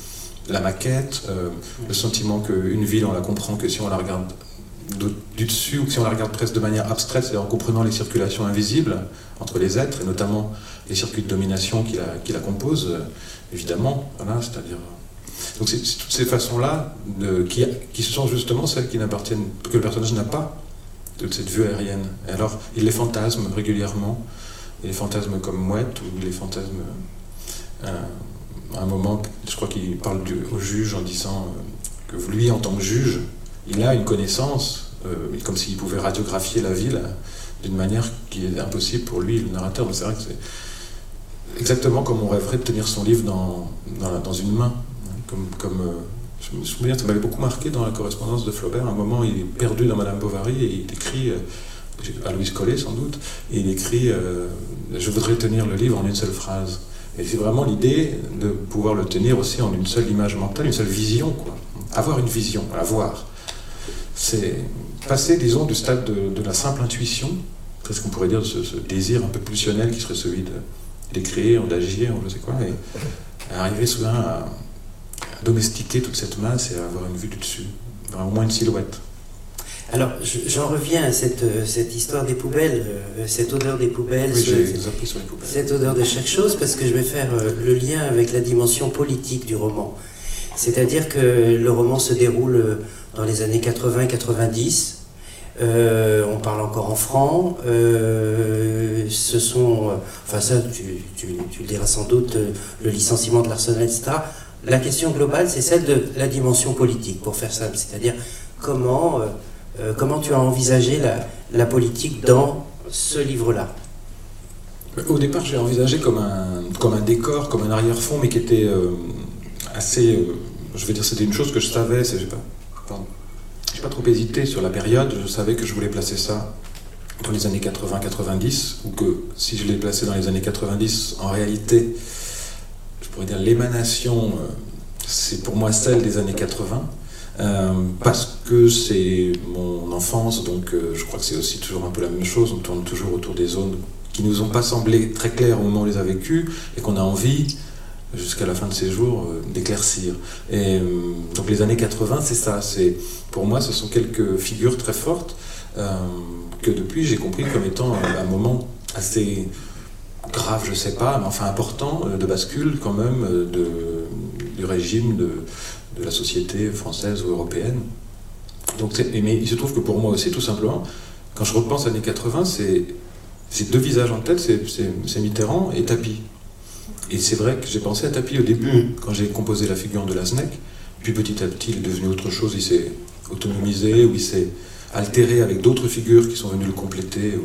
la maquette, euh, le sentiment qu'une ville, on la comprend que si on la regarde du dessus, ou si on la regarde presque de manière abstraite, c'est-à-dire en comprenant les circulations invisibles entre les êtres, et notamment les circuits de domination qui la, qui la composent, euh, évidemment, voilà, c'est-à-dire... Donc c'est toutes ces façons-là qui, qui sont justement celles qui n'appartiennent, que le personnage n'a pas de cette vue aérienne. Et alors, il les fantasme régulièrement, il les fantasme comme mouette, ou il les fantasme... Euh, à un moment, je crois qu'il parle du, au juge en disant euh, que lui, en tant que juge, il a une connaissance, euh, comme s'il pouvait radiographier la ville d'une manière qui est impossible pour lui, le narrateur. c'est vrai que c'est exactement comme on rêverait de tenir son livre dans, dans, une main. Comme, euh, je me souviens, ça m'avait beaucoup marqué dans la correspondance de Flaubert. À un moment, il est perdu dans Madame Bovary et il écrit, euh, à Louise Collet sans doute, et il écrit Je voudrais tenir le livre en une seule phrase. Et c'est vraiment l'idée de pouvoir le tenir aussi en une seule image mentale, une seule vision, quoi. Avoir une vision, avoir. C'est passer, disons, du stade de, la simple intuition, presque qu'on pourrait dire ce, ce, désir un peu pulsionnel qui serait celui d'écrire, d'agir, je sais quoi, et arriver soudain à, domestiquer toute cette masse et avoir une vue du dessus, au moins une silhouette. Alors, j'en reviens à cette, euh, cette, histoire des poubelles, euh, cette odeur des poubelles, oui, sur les poubelles, cette odeur de chaque chose, parce que je vais faire euh, le lien avec la dimension politique du roman. C'est-à-dire que le roman se déroule dans les années 80-90. on parle encore en franc. ce sont, enfin ça, tu, tu, tu, le diras sans doute, le licenciement de l'Arsenal, etc. La question globale, c'est celle de la dimension politique, pour faire simple. C'est-à-dire comment euh, comment tu as envisagé la, politique dans ce livre-là Au départ, j'ai envisagé comme un, comme un décor, comme un arrière-fond, mais qui était euh, assez. Euh, je vais dire, c'était une chose que je savais. Je n'ai pas, pas trop hésité sur la période. Je savais que je voulais placer ça dans les années 80-90, ou que si je l'ai placé dans les années 90, en réalité, pourrais dire l'émanation, c'est pour moi celle des années 80. Euh, parce que c'est mon enfance, donc euh, je crois que c'est aussi toujours un peu la même chose. On tourne toujours autour des zones qui nous ont pas semblé très claires au moment où on les a vécues et qu'on a envie, jusqu'à la fin de ses jours, euh, d'éclaircir. Et donc les années 80, c'est ça. Pour moi, ce sont quelques figures très fortes que depuis j'ai compris comme étant un, moment assez grave, je sais pas, mais enfin important de bascule quand même de, du régime de de la société française ou européenne. Donc, mais il se trouve que pour moi aussi, tout simplement, quand je repense aux années 80, c'est deux visages en tête, c'est Mitterrand et Tapi. Et c'est vrai que j'ai pensé à Tapi au début, quand j'ai composé la figure de la SNEC, puis petit à petit, il est devenu autre chose, il s'est autonomisé, ou il s'est altéré avec d'autres figures qui sont venues le compléter.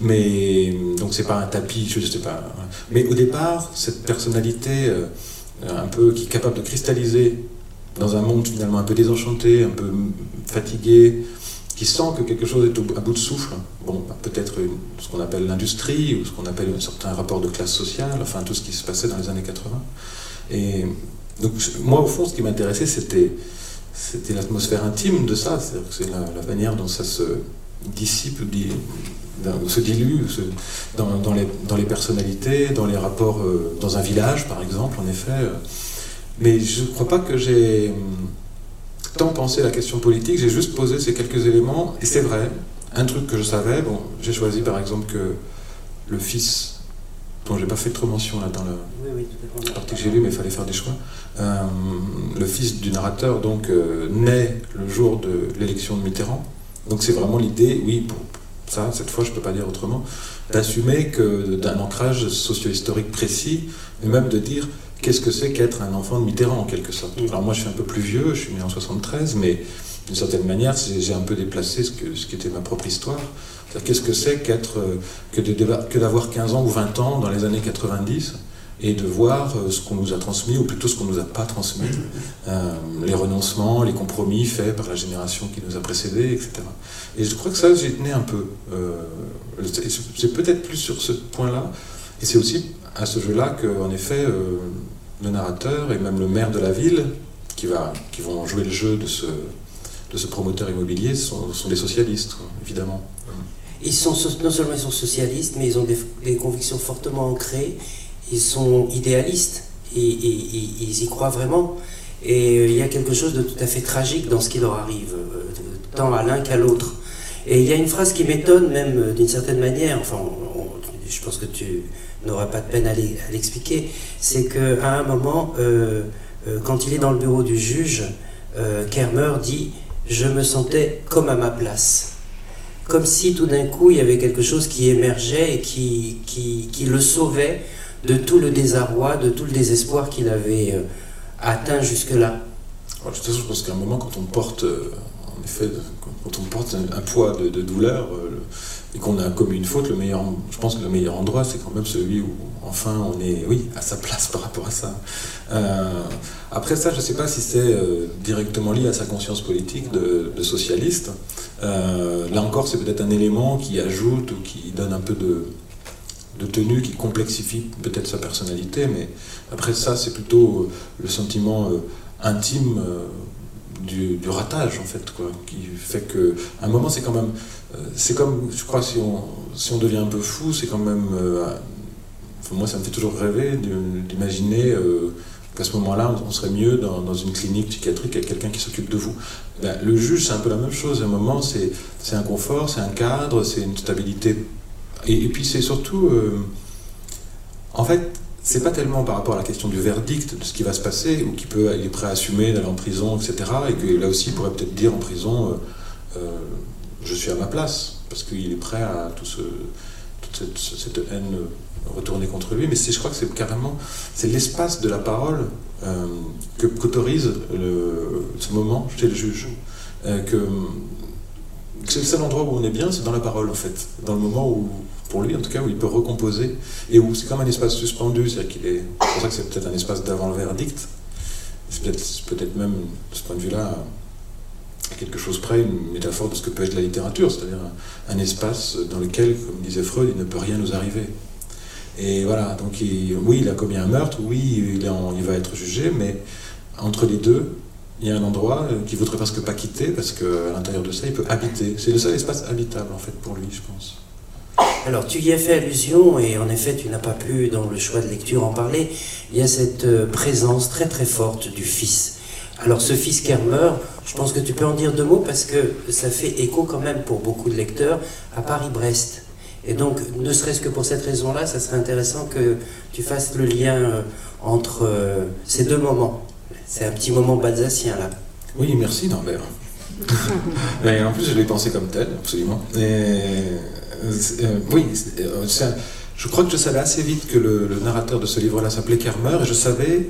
Mais donc c'est pas un tapis, je sais pas. Mais au départ, cette personnalité euh, un peu qui est capable de cristalliser dans un monde finalement un peu désenchanté, un peu fatigué, qui sent que quelque chose est à bout de souffle. Bon, bah, peut-être ce qu'on appelle l'industrie, ou ce qu'on appelle un certain rapport de classe sociale, enfin tout ce qui se passait dans les années 80. Et donc moi, au fond, ce qui m'intéressait, c'était, c'était l'atmosphère intime de ça, que c'est la, manière dont ça se dissipe, se dilue dans, dans, les, dans, les, personnalités, dans les rapports, euh, dans un village par exemple, en effet. Mais je ne crois pas que j'ai hum, tant pensé à la question politique, j'ai juste posé ces quelques éléments, et c'est vrai, un truc que je savais, bon, j'ai choisi par exemple que le fils, dont j'ai pas fait trop mention là dans la partie que j'ai lu, mais il fallait faire des choix, euh, le fils du narrateur donc euh, naît le jour de l'élection de Mitterrand, donc c'est vraiment l'idée, oui, pour ça, cette fois je ne peux pas dire autrement, d'assumer que d'un ancrage socio-historique précis, et même de dire qu'est-ce que c'est qu'être un enfant de Mitterrand en quelque sorte. Alors moi je suis un peu plus vieux, je suis né en 73, mais d'une certaine manière j'ai un peu déplacé ce, que, ce qui était ma propre histoire. Qu'est-ce que c'est qu'être euh, que d'avoir 15 ans ou 20 ans dans les années 90 et de voir euh, ce qu'on nous a transmis, ou plutôt ce qu'on ne nous a pas transmis, euh, les renoncements, les compromis faits par la génération qui nous a précédés, etc. Et je crois que ça, j'y tenais un peu. c'est peut-être plus sur ce point-là, et c'est aussi à ce jeu-là qu'en effet, le narrateur et même le maire de la ville, qui, va, qui vont jouer le jeu de ce, de ce promoteur immobilier, sont, sont des socialistes, évidemment. Ils sont, non seulement ils sont socialistes, mais ils ont des, convictions fortement ancrées, ils sont idéalistes, ils y croient vraiment. Et euh, il y a quelque chose de tout à fait tragique dans ce qui leur arrive, euh, tant à l'un qu'à l'autre. Et il y a une phrase qui m'étonne même euh, d'une certaine manière, enfin, je pense que tu, n'aura pas de peine à l'expliquer, c'est qu'à un moment, quand il est dans le bureau du juge, euh, Kermer dit Je me sentais comme à ma place. Comme si tout d'un coup il y avait quelque chose qui émergeait et qui, qui, le sauvait de tout le désarroi, de tout le désespoir qu'il avait atteint jusque-là. Je pense qu'à un moment, quand on porte, en effet, quand on porte un, poids de, douleur, et qu'on a commis une faute, le meilleur, je pense que le meilleur endroit, c'est quand même celui où, enfin, on est, oui, à sa place par rapport à ça. Euh, après ça, je ne sais pas si c'est euh, directement lié à sa conscience politique de, socialiste. Euh, là encore, c'est peut-être un élément qui ajoute ou qui donne un peu de, de tenue qui complexifie peut-être sa personnalité, mais après ça, c'est plutôt le sentiment intime du, ratage, en fait, quoi, qui fait que, un moment, c'est quand même, c'est comme, je crois, si on, si on devient un peu fou, c'est quand même, moi, ça me fait toujours rêver d'imaginer qu'à ce moment-là, on serait mieux dans, une clinique psychiatrique avec quelqu'un qui s'occupe de vous. Ben, le juge, c'est un peu la même chose. À un moment, c'est un confort, c'est un cadre, c'est une stabilité. Et, puis, c'est surtout. Euh, en fait, c'est pas tellement par rapport à la question du verdict, de ce qui va se passer, ou qui peut, il est prêt à assumer d'aller en prison, etc. Et que là aussi, il pourrait peut-être dire en prison euh, euh, Je suis à ma place, parce qu'il est prêt à tout ce, toute cette haine retourner contre lui, mais je crois que c'est carrément c'est l'espace de la parole que qu'autorise ce moment chez le juge. Que c'est le seul endroit où on est bien, c'est dans la parole en fait, dans le moment où, pour lui en tout cas, où il peut recomposer et où c'est comme un espace suspendu, c'est-à-dire qu'il est, pour ça que c'est peut-être un espace d'avant le verdict. C'est peut-être peut-être même de ce point de vue-là quelque chose près une métaphore de ce que peut être la littérature, c'est-à-dire un, espace dans lequel, comme disait Freud, il ne peut rien nous arriver. Et voilà, donc oui, il a commis un meurtre, oui, il, il, va être jugé, mais entre les deux, il y a un endroit qu'il voudrait presque pas quitter parce qu'à l'intérieur de ça, il peut habiter. C'est le seul espace habitable en fait pour lui, je pense. Alors tu y as fait allusion et en effet tu n'as pas pu dans le choix de lecture en parler. Il y a cette euh, présence très très forte du fils. Alors ce fils Kermer, je pense que tu peux en dire deux mots parce que ça fait écho quand même pour beaucoup de lecteurs à Paris-Brest. Et donc, ne serait-ce que pour cette raison-là, ça serait intéressant que tu fasses le lien euh, entre euh, ces deux moments. C'est un petit moment balsacien là. Oui, merci Norbert. En plus, je l'ai pensé comme tel, absolument. Euh, oui, je crois que je savais assez vite que le, narrateur de ce livre-là s'appelait Kermer, et je savais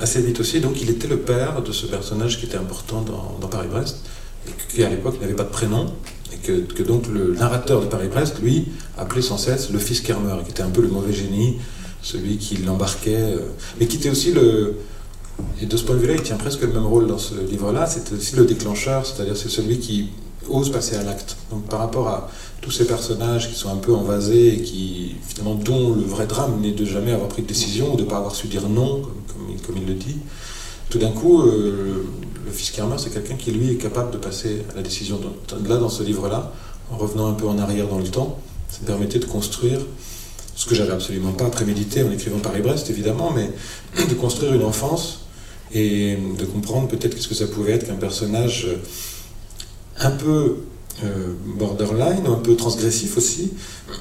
assez vite aussi, donc il était le père de ce personnage qui était important dans, Paris-Brest, et qui à l'époque n'avait pas de prénom, que, donc le narrateur de Paris-Brest, lui, appelait sans cesse le fils Kermer, qui était un peu le mauvais génie, celui qui l'embarquait, euh, mais qui était aussi le... Et de ce point de vue-là, il tient presque le même rôle dans ce livre-là, c'est aussi le déclencheur, c'est-à-dire c'est celui qui ose passer à l'acte. Donc par rapport à tous ces personnages qui sont un peu envasés et qui, finalement, dont le vrai drame n'est de jamais avoir pris de décision ou de ne pas avoir su dire non, comme, il, le dit, tout d'un coup, euh, le fils Kermer, c'est quelqu'un qui, lui, est capable de passer à la décision. Là, dans ce livre-là, en revenant un peu en arrière dans le temps, ça me permettait de construire ce que j'avais absolument pas prémédité en écrivant Paris-Brest, évidemment, mais de construire une enfance et de comprendre peut-être qu'est-ce que ça pouvait être qu'un personnage un peu borderline, un peu transgressif aussi,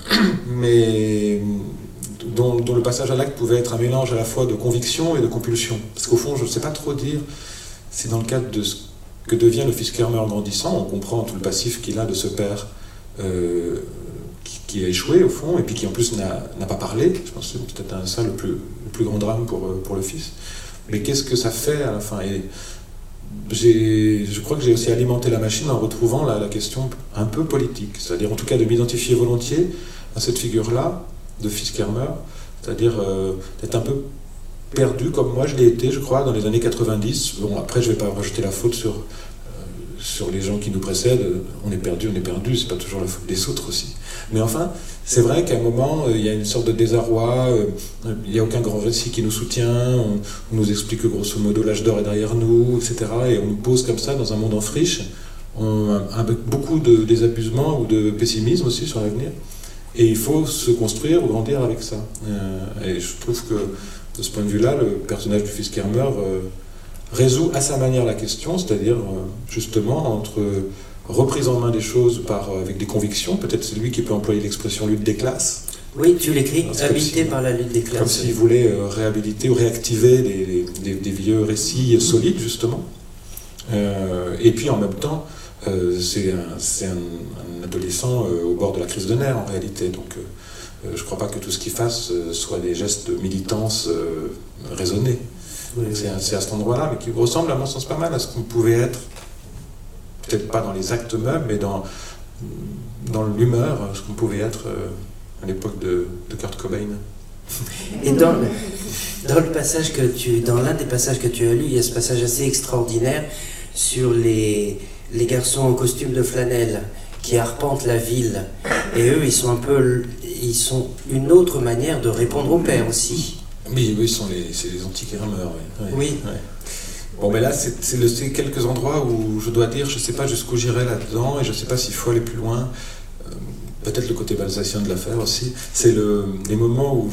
mais dont, le passage à l'acte pouvait être un mélange à la fois de conviction et de compulsion. Parce qu'au fond, je ne sais pas trop dire c'est dans le cadre de ce que devient le fils Kermer en grandissant, on comprend tout le passif qu'il a de ce père euh, qui, a échoué au fond, et puis qui en plus n'a pas parlé. Je pense que c'est peut-être ça le plus, grand drame pour, euh, pour le fils. Mais qu'est-ce que ça fait à la fin? Je crois que j'ai aussi alimenté la machine en retrouvant la, question un peu politique, c'est-à-dire en tout cas de m'identifier volontiers à cette figure-là de fils Kermer, c'est-à-dire euh, d'être un peu perdu comme moi je l'ai été, je crois, dans les années 90. Bon, après, je ne vais pas rejeter la faute sur, sur les gens qui nous précèdent. On est perdu, on est perdu, c'est pas toujours la faute des autres aussi. Mais enfin, c'est vrai qu'à un moment, euh, il y a une sorte de désarroi, euh, il n'y a aucun grand récit qui nous soutient, on, nous explique que grosso modo l'âge d'or est derrière nous, etc. Et on nous pose comme ça dans un monde en friche, avec beaucoup de désabusement ou de pessimisme aussi sur l'avenir. Et il faut se construire ou grandir avec ça. et je trouve que de ce point de vue-là, le personnage du fils Kermer euh, résout à sa manière la question, c'est-à-dire euh, justement entre reprise en main des choses par, euh, avec des convictions, peut-être c'est lui qui peut employer l'expression lutte des classes. Oui, tu l'écris, habité par la lutte des classes. Comme s'il voulait réhabiliter ou réactiver des, des, vieux récits solides, justement. et puis en même temps, c'est un, un, adolescent au bord de la crise de nerfs en réalité. Donc euh, je ne crois pas que tout ce qu'il fasse euh, soit des gestes de militance euh, c'est à cet endroit-là, mais qui ressemble à mon sens pas mal à ce qu'on pouvait être, peut-être pas dans les actes mêmes, mais dans, dans l'humeur, ce qu'on pouvait être à l'époque de, de, Kurt Cobain. Et dans, dans le passage que tu, dans l'un des passages que tu as lu, il y a ce passage assez extraordinaire sur les, les garçons en costume de flanelle qui arpentent la ville. Et eux, ils sont un peu ils sont une autre manière de répondre au père aussi. Oui, oui, sont les, c'est les antiques rameurs. Oui. oui. Bon, mais là, c'est quelques endroits où je dois dire, je ne sais pas jusqu'où j'irai là-dedans, et je ne sais pas s'il faut aller plus loin. Euh, peut-être le côté balsacien de l'affaire aussi. C'est le, les moments où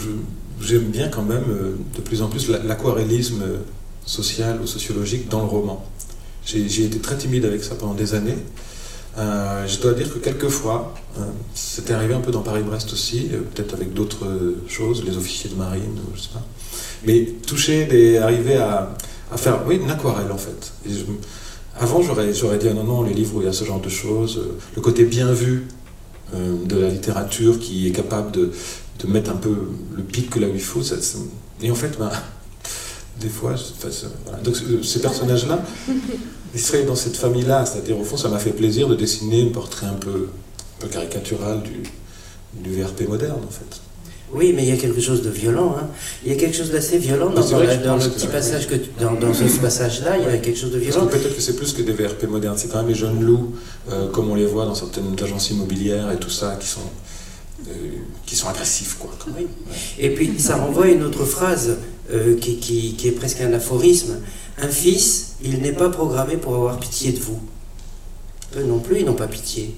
j'aime bien quand même euh, de plus en plus l'aquarellisme social ou sociologique dans le roman. J'ai été très timide avec ça pendant des années. Euh, je dois dire que quelquefois, c'était arrivé un peu dans Paris-Brest aussi, peut-être avec d'autres choses, les officiers de marine, je sais pas. Mais toucher, arriver à, faire oui, une aquarelle en fait. avant, j'aurais, dit ah non, non, les livres où il y a ce genre de choses, euh, le côté bien vu euh, de la littérature qui est capable de, mettre un peu le pic là où il faut. Et en fait, ben, des fois, ces personnages-là, ils seraient dans cette famille-là, c'est-à-dire au fond, ça m'a fait plaisir de dessiner un portrait un peu, un peu caricatural du, du VRP moderne en fait. Oui, mais il y a quelque chose de violent. Hein. Il y a quelque chose d'assez violent dans, le petit passage que dans, dans, ce passage-là. Il y a quelque chose de violent. Peut-être que c'est plus que des VRP modernes. C'est quand même les jeunes loups, euh, comme on les voit dans certaines agences immobilières et tout ça, qui sont euh, qui sont agressifs, quoi. Et puis ça renvoie à une autre phrase euh, qui, qui, qui, est presque un aphorisme. Un fils, il n'est pas programmé pour avoir pitié de vous. Eux non plus, ils n'ont pas pitié.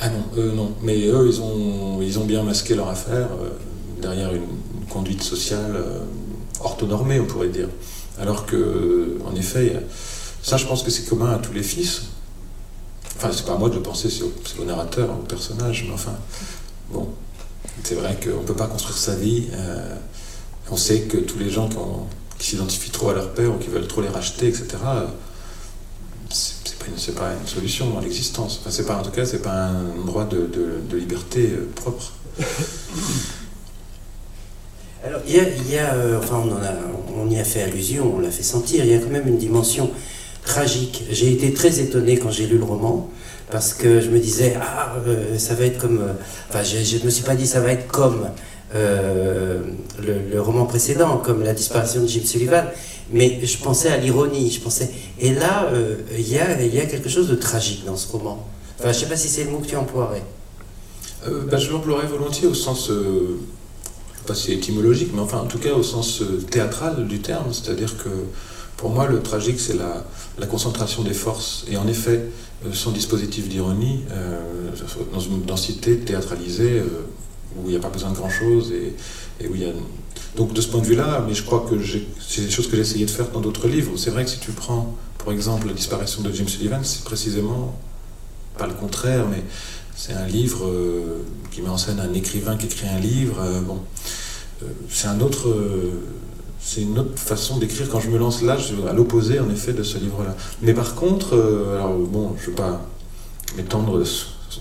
Ah non, eux non. Mais eux, ils ont, ont bien masqué leur affaire derrière une, conduite sociale euh, orthonormée, on pourrait dire. Alors que, en effet, ça, je pense que c'est commun à tous les fils. Enfin, c'est pas à moi de le penser, c'est au, narrateur, au personnage, mais enfin, bon, c'est vrai qu'on ne peut pas construire sa vie. Euh, on sait que tous les gens qui, s'identifient trop à leur père ou qui veulent trop les racheter, etc., c'est pas, une, pas une solution dans l'existence. Enfin, c'est pas, en tout cas, c'est pas un droit de, liberté euh, propre. Alors, il y a, euh, enfin, on, y a fait allusion, on l'a fait sentir, il y a quand même une dimension tragique. J'ai été très étonné quand j'ai lu le roman, parce que je me disais, ah, euh, ça va être comme. Euh, enfin, je ne me suis pas dit, ça va être comme le, roman précédent, comme La disparition de Jim Sullivan, mais je pensais à l'ironie, je pensais. Et là, il y, a, quelque chose de tragique dans ce roman. Enfin, je ne sais pas si c'est le mot que tu emploierais. Ben, je l'emploierais volontiers au sens pas si étymologique, mais enfin en tout cas au sens euh, théâtral du terme, c'est-à-dire que pour moi le tragique c'est la, concentration des forces, et en effet euh, son dispositif d'ironie euh, dans une densité théâtralisée où il n'y a pas besoin de grand-chose, et, où y a... Donc de ce point de vue-là, mais je crois que c'est des choses que j'ai essayé de faire dans d'autres livres. C'est vrai que si tu prends, par exemple, la disparition de James Sullivan, c'est précisément pas le contraire, mais c'est un livre euh, qui met en scène un écrivain qui écrit un livre. Euh, bon, euh, c'est une autre façon d'écrire. Quand je me lance là, je, à l'opposé en effet de ce livre-là. Mais par contre, bon, je ne veux pas m'étendre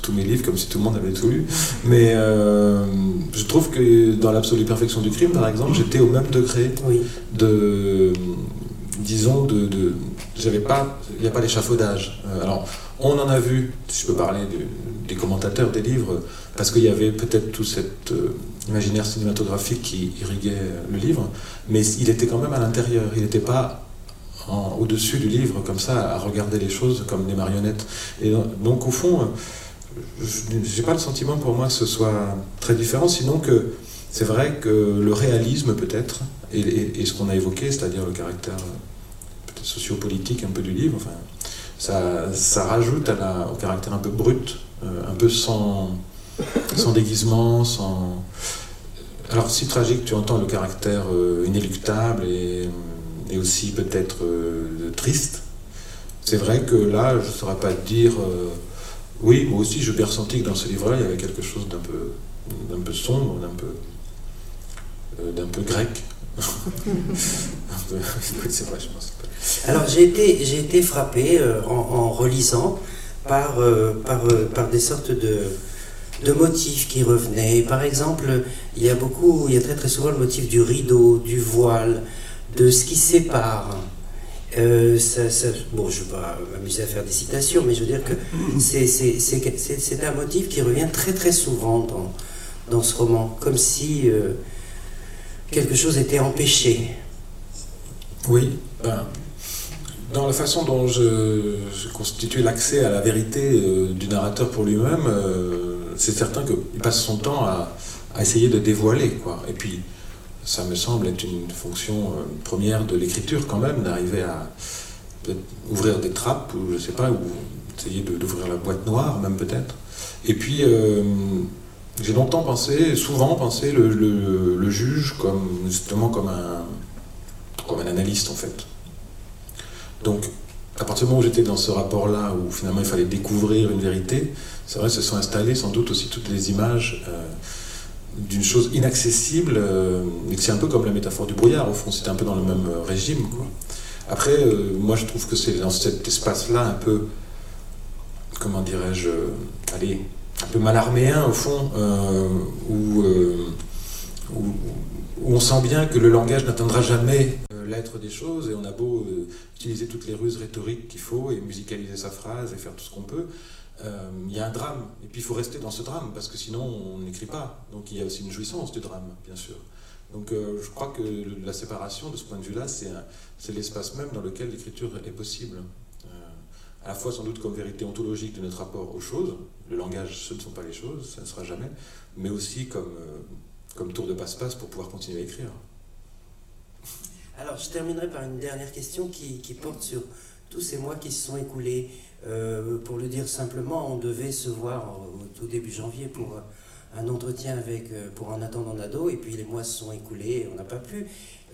tous mes livres comme si tout le monde avait tout lu, mais je trouve que dans l'absolue perfection du crime, par exemple, j'étais au même degré de, disons, de, de j'avais pas, il n'y a pas d'échafaudage. alors, on en a vu, si je peux parler des commentateurs des livres, parce qu'il y avait peut-être tout cet euh, imaginaire cinématographique qui irriguait le livre, mais il était quand même à l'intérieur, il n'était pas au-dessus du livre comme ça, à regarder les choses comme des marionnettes. Et donc au fond, je n'ai pas le sentiment pour moi que ce soit très différent, sinon que c'est vrai que le réalisme peut-être, et, ce qu'on a évoqué, c'est-à-dire le caractère sociopolitique un peu du livre, enfin, ça, rajoute au caractère un peu brut, euh, un peu sans, sans déguisement, sans... Alors si tragique, tu entends le caractère euh, inéluctable et, aussi peut-être euh, triste. C'est vrai que là, je ne saurais pas dire... oui, moi aussi, je ressenti que dans ce livre-là, il y avait quelque chose d'un peu, d'un peu sombre, d'un peu, d'un peu grec. c'est vrai, je pense. Alors j'ai été, j'ai été frappé euh, en, relisant par, euh, par, euh, par, des sortes de, de motifs qui revenaient. Par exemple, il y a beaucoup, il y a très très souvent le motif du rideau, du voile, de ce qui sépare. Ça, bon, je ne vais pas m'amuser à faire des citations, mais je veux dire que c'est un motif qui revient très très souvent dans, dans ce roman, comme si quelque chose était empêché. Oui, ben, dans la façon dont je, constitue l'accès à la vérité euh, du narrateur pour lui-même, euh, c'est certain qu'il passe son temps à, à essayer de dévoiler. Quoi. Et puis, ça me semble être une fonction euh, première de l'écriture quand même, d'arriver à ouvrir des trappes, ou je sais pas, ou essayer d'ouvrir la boîte noire même peut-être. Et puis, euh, j'ai longtemps pensé, souvent pensé le, juge comme justement comme un, comme un analyste en fait. Donc, à partir du moment où j'étais dans ce rapport-là, où finalement il fallait découvrir une vérité, c'est vrai, se sont installées sans doute aussi toutes les images euh, d'une chose inaccessible, euh, et que c'est un peu comme la métaphore du brouillard, au fond, c'était un peu dans le même euh, régime. Quoi. Après, moi je trouve que c'est dans cet espace-là un peu, comment dirais-je, allez, un peu malarméen au fond, où, où, on sent bien que le langage n'atteindra jamais l'être des choses, et on a beau utiliser toutes les ruses rhétoriques qu'il faut, et musicaliser sa phrase, et faire tout ce qu'on peut, euh, il y a un drame. Et puis il faut rester dans ce drame, parce que sinon on n'écrit pas. Donc il y a aussi une jouissance du drame, bien sûr. Donc euh, je crois que la séparation, de ce point de vue-là, c'est l'espace même dans lequel l'écriture est possible. Euh, à la fois sans doute comme vérité ontologique de notre rapport aux choses, le langage ce ne sont pas les choses, ça ne sera jamais, mais aussi comme, comme tour de passe-passe pour pouvoir continuer à écrire. Alors je terminerai par une dernière question qui porte sur tous ces mois qui se sont écoulés. Euh, pour le dire simplement, on devait se voir au tout début janvier pour un entretien avec, euh, pour En attendant Nado, et puis les mois se sont écoulés on n'a pas pu.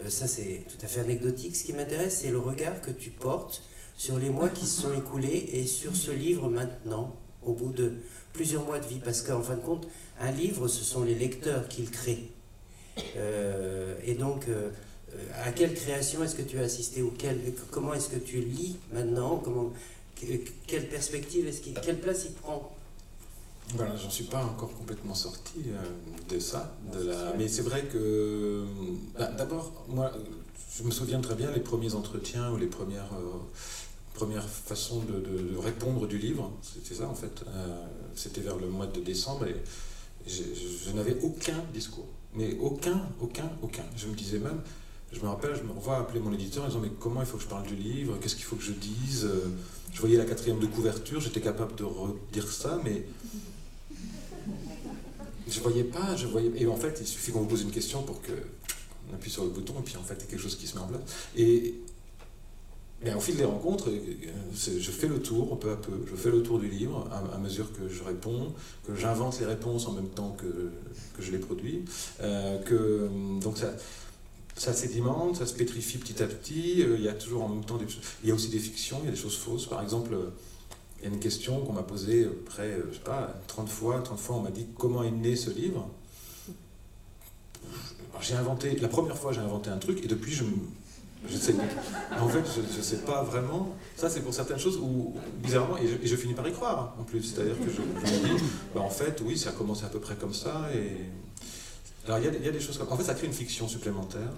Euh, ça, c'est tout à fait anecdotique. Ce qui m'intéresse, c'est le regard que tu portes sur les mois qui se sont écoulés et sur ce livre maintenant, au bout de plusieurs mois de vie. Parce qu'en fin de compte, un livre, ce sont les lecteurs qui le créent. et donc, à quelle création est-ce que tu as assisté ou comment est-ce que tu lis maintenant quelle perspective est-ce qu'il, quelle place il prend? Voilà, j'en suis pas encore complètement sorti euh, de ça, de la... mais c'est vrai que bah, d'abord, moi, je me souviens très bien les premiers entretiens ou les premières, euh, premières façons de, répondre du livre, c'était ça en fait, euh, c'était vers le mois de décembre et je, je n'avais aucun discours, mais aucun, aucun, aucun. Je me disais même, je me rappelle, je me revois appeler mon éditeur en disant mais comment il faut que je parle du livre, qu'est-ce qu'il faut que je dise? Euh, je voyais la quatrième de couverture, j'étais capable de redire ça, mais je voyais pas, je voyais. Et en fait, il suffit qu'on vous pose une question pour que on appuie sur le bouton et puis en fait, il y a quelque chose qui se met en place. Et, au fil des rencontres, euh, je fais le tour peu à peu. Je fais le tour du livre à, mesure que je réponds, que j'invente les réponses en même temps que, que je les produis. Euh, que, donc ça, ça sédimente, ça se pétrifie petit à petit. Euh, il y a toujours en même temps des Il y a aussi des fictions, il y a des choses fausses. Par exemple, euh, il y a une question qu'on m'a posée euh, près, je sais pas, 30 fois. 30 fois, on m'a dit comment est né ce livre? J'ai inventé, la première fois, j'ai inventé un truc et depuis, je je sais, en fait, je ne sais pas vraiment. Ça, c'est pour certaines choses où, bizarrement, et je, finis par y croire en plus. C'est-à-dire que je, me dis, bah, en fait, oui, ça a commencé à peu près comme ça. Et alors, il y, a, des choses comme. En fait, ça crée une fiction supplémentaire,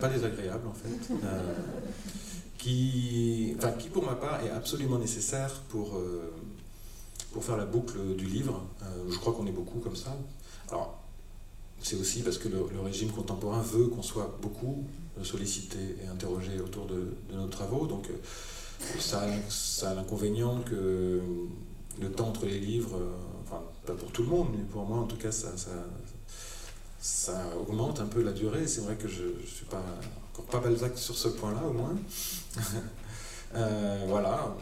pas désagréable en fait, euh, qui, pour ma part, est absolument nécessaire pour, euh, pour faire la boucle du livre. Euh, je crois qu'on est beaucoup comme ça. Alors, c'est aussi parce que le, régime contemporain veut qu'on soit beaucoup sollicité et interrogé autour de, nos travaux. Donc, ça, a l'inconvénient que le temps entre les livres, enfin, pas pour tout le monde, mais pour moi en tout cas, ça ça augmente un peu la durée. C'est vrai que je ne suis pas encore pas Balzac sur ce point-là, au moins. Euh, voilà.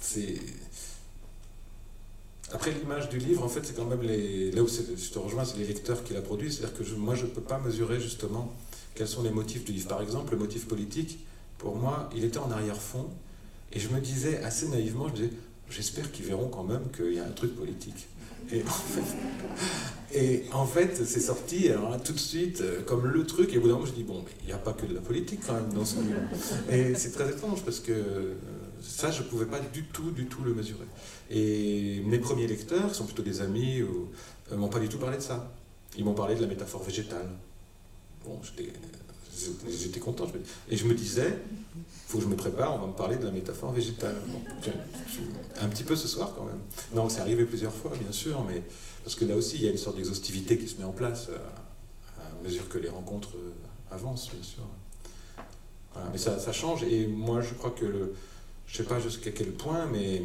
C'est. Après l'image du livre, en fait, c'est quand même les. Là où je te rejoins, c'est les lecteurs qui la produisent. C'est-à-dire que moi, je ne peux pas mesurer justement quels sont les motifs du livre. Par exemple, le motif politique, pour moi, il était en arrière-fond. Et je me disais assez naïvement, je disais, j'espère qu'ils verront quand même qu'il y a un truc politique. Et en fait, c'est sorti alors tout de suite euh, comme le truc. Et au bout d'un moment, je dis bon, il n'y a pas que de la politique quand même dans ce livre. Et c'est très étrange parce que euh, ça, je ne pouvais pas du tout, du tout le mesurer. Et mes premiers lecteurs, qui sont plutôt des amis, ne euh, m'ont pas du tout parlé de ça. Ils m'ont parlé de la métaphore végétale. Bon, j'étais content. Et je me disais, faut que je me prépare, on va me parler de la métaphore végétale. un petit peu ce soir quand même. Non, c'est arrivé plusieurs fois, bien sûr, mais parce que là aussi, il y a une sorte d'exhaustivité qui se met en place euh, à, mesure que les rencontres euh, avancent, bien sûr. mais ça, change, et moi, je crois que, le, je sais pas jusqu'à quel point, mais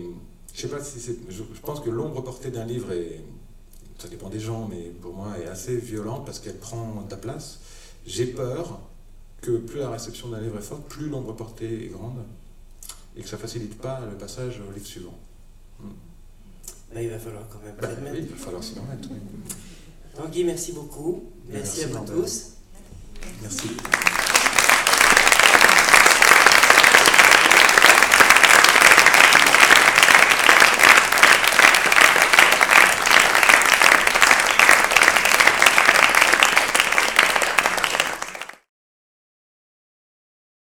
je sais pas si je, pense que l'ombre portée d'un livre est, ça dépend des gens, mais pour moi, est assez violente parce qu'elle prend ta place. J'ai peur que plus la réception d'un livre est forte, plus l'ombre portée est grande, et que ça facilite pas le passage au livre suivant. Hmm. Il va falloir quand même ben, oui, il va falloir s'y remettre. Tanguy, merci beaucoup. Merci, à vous tous. Merci.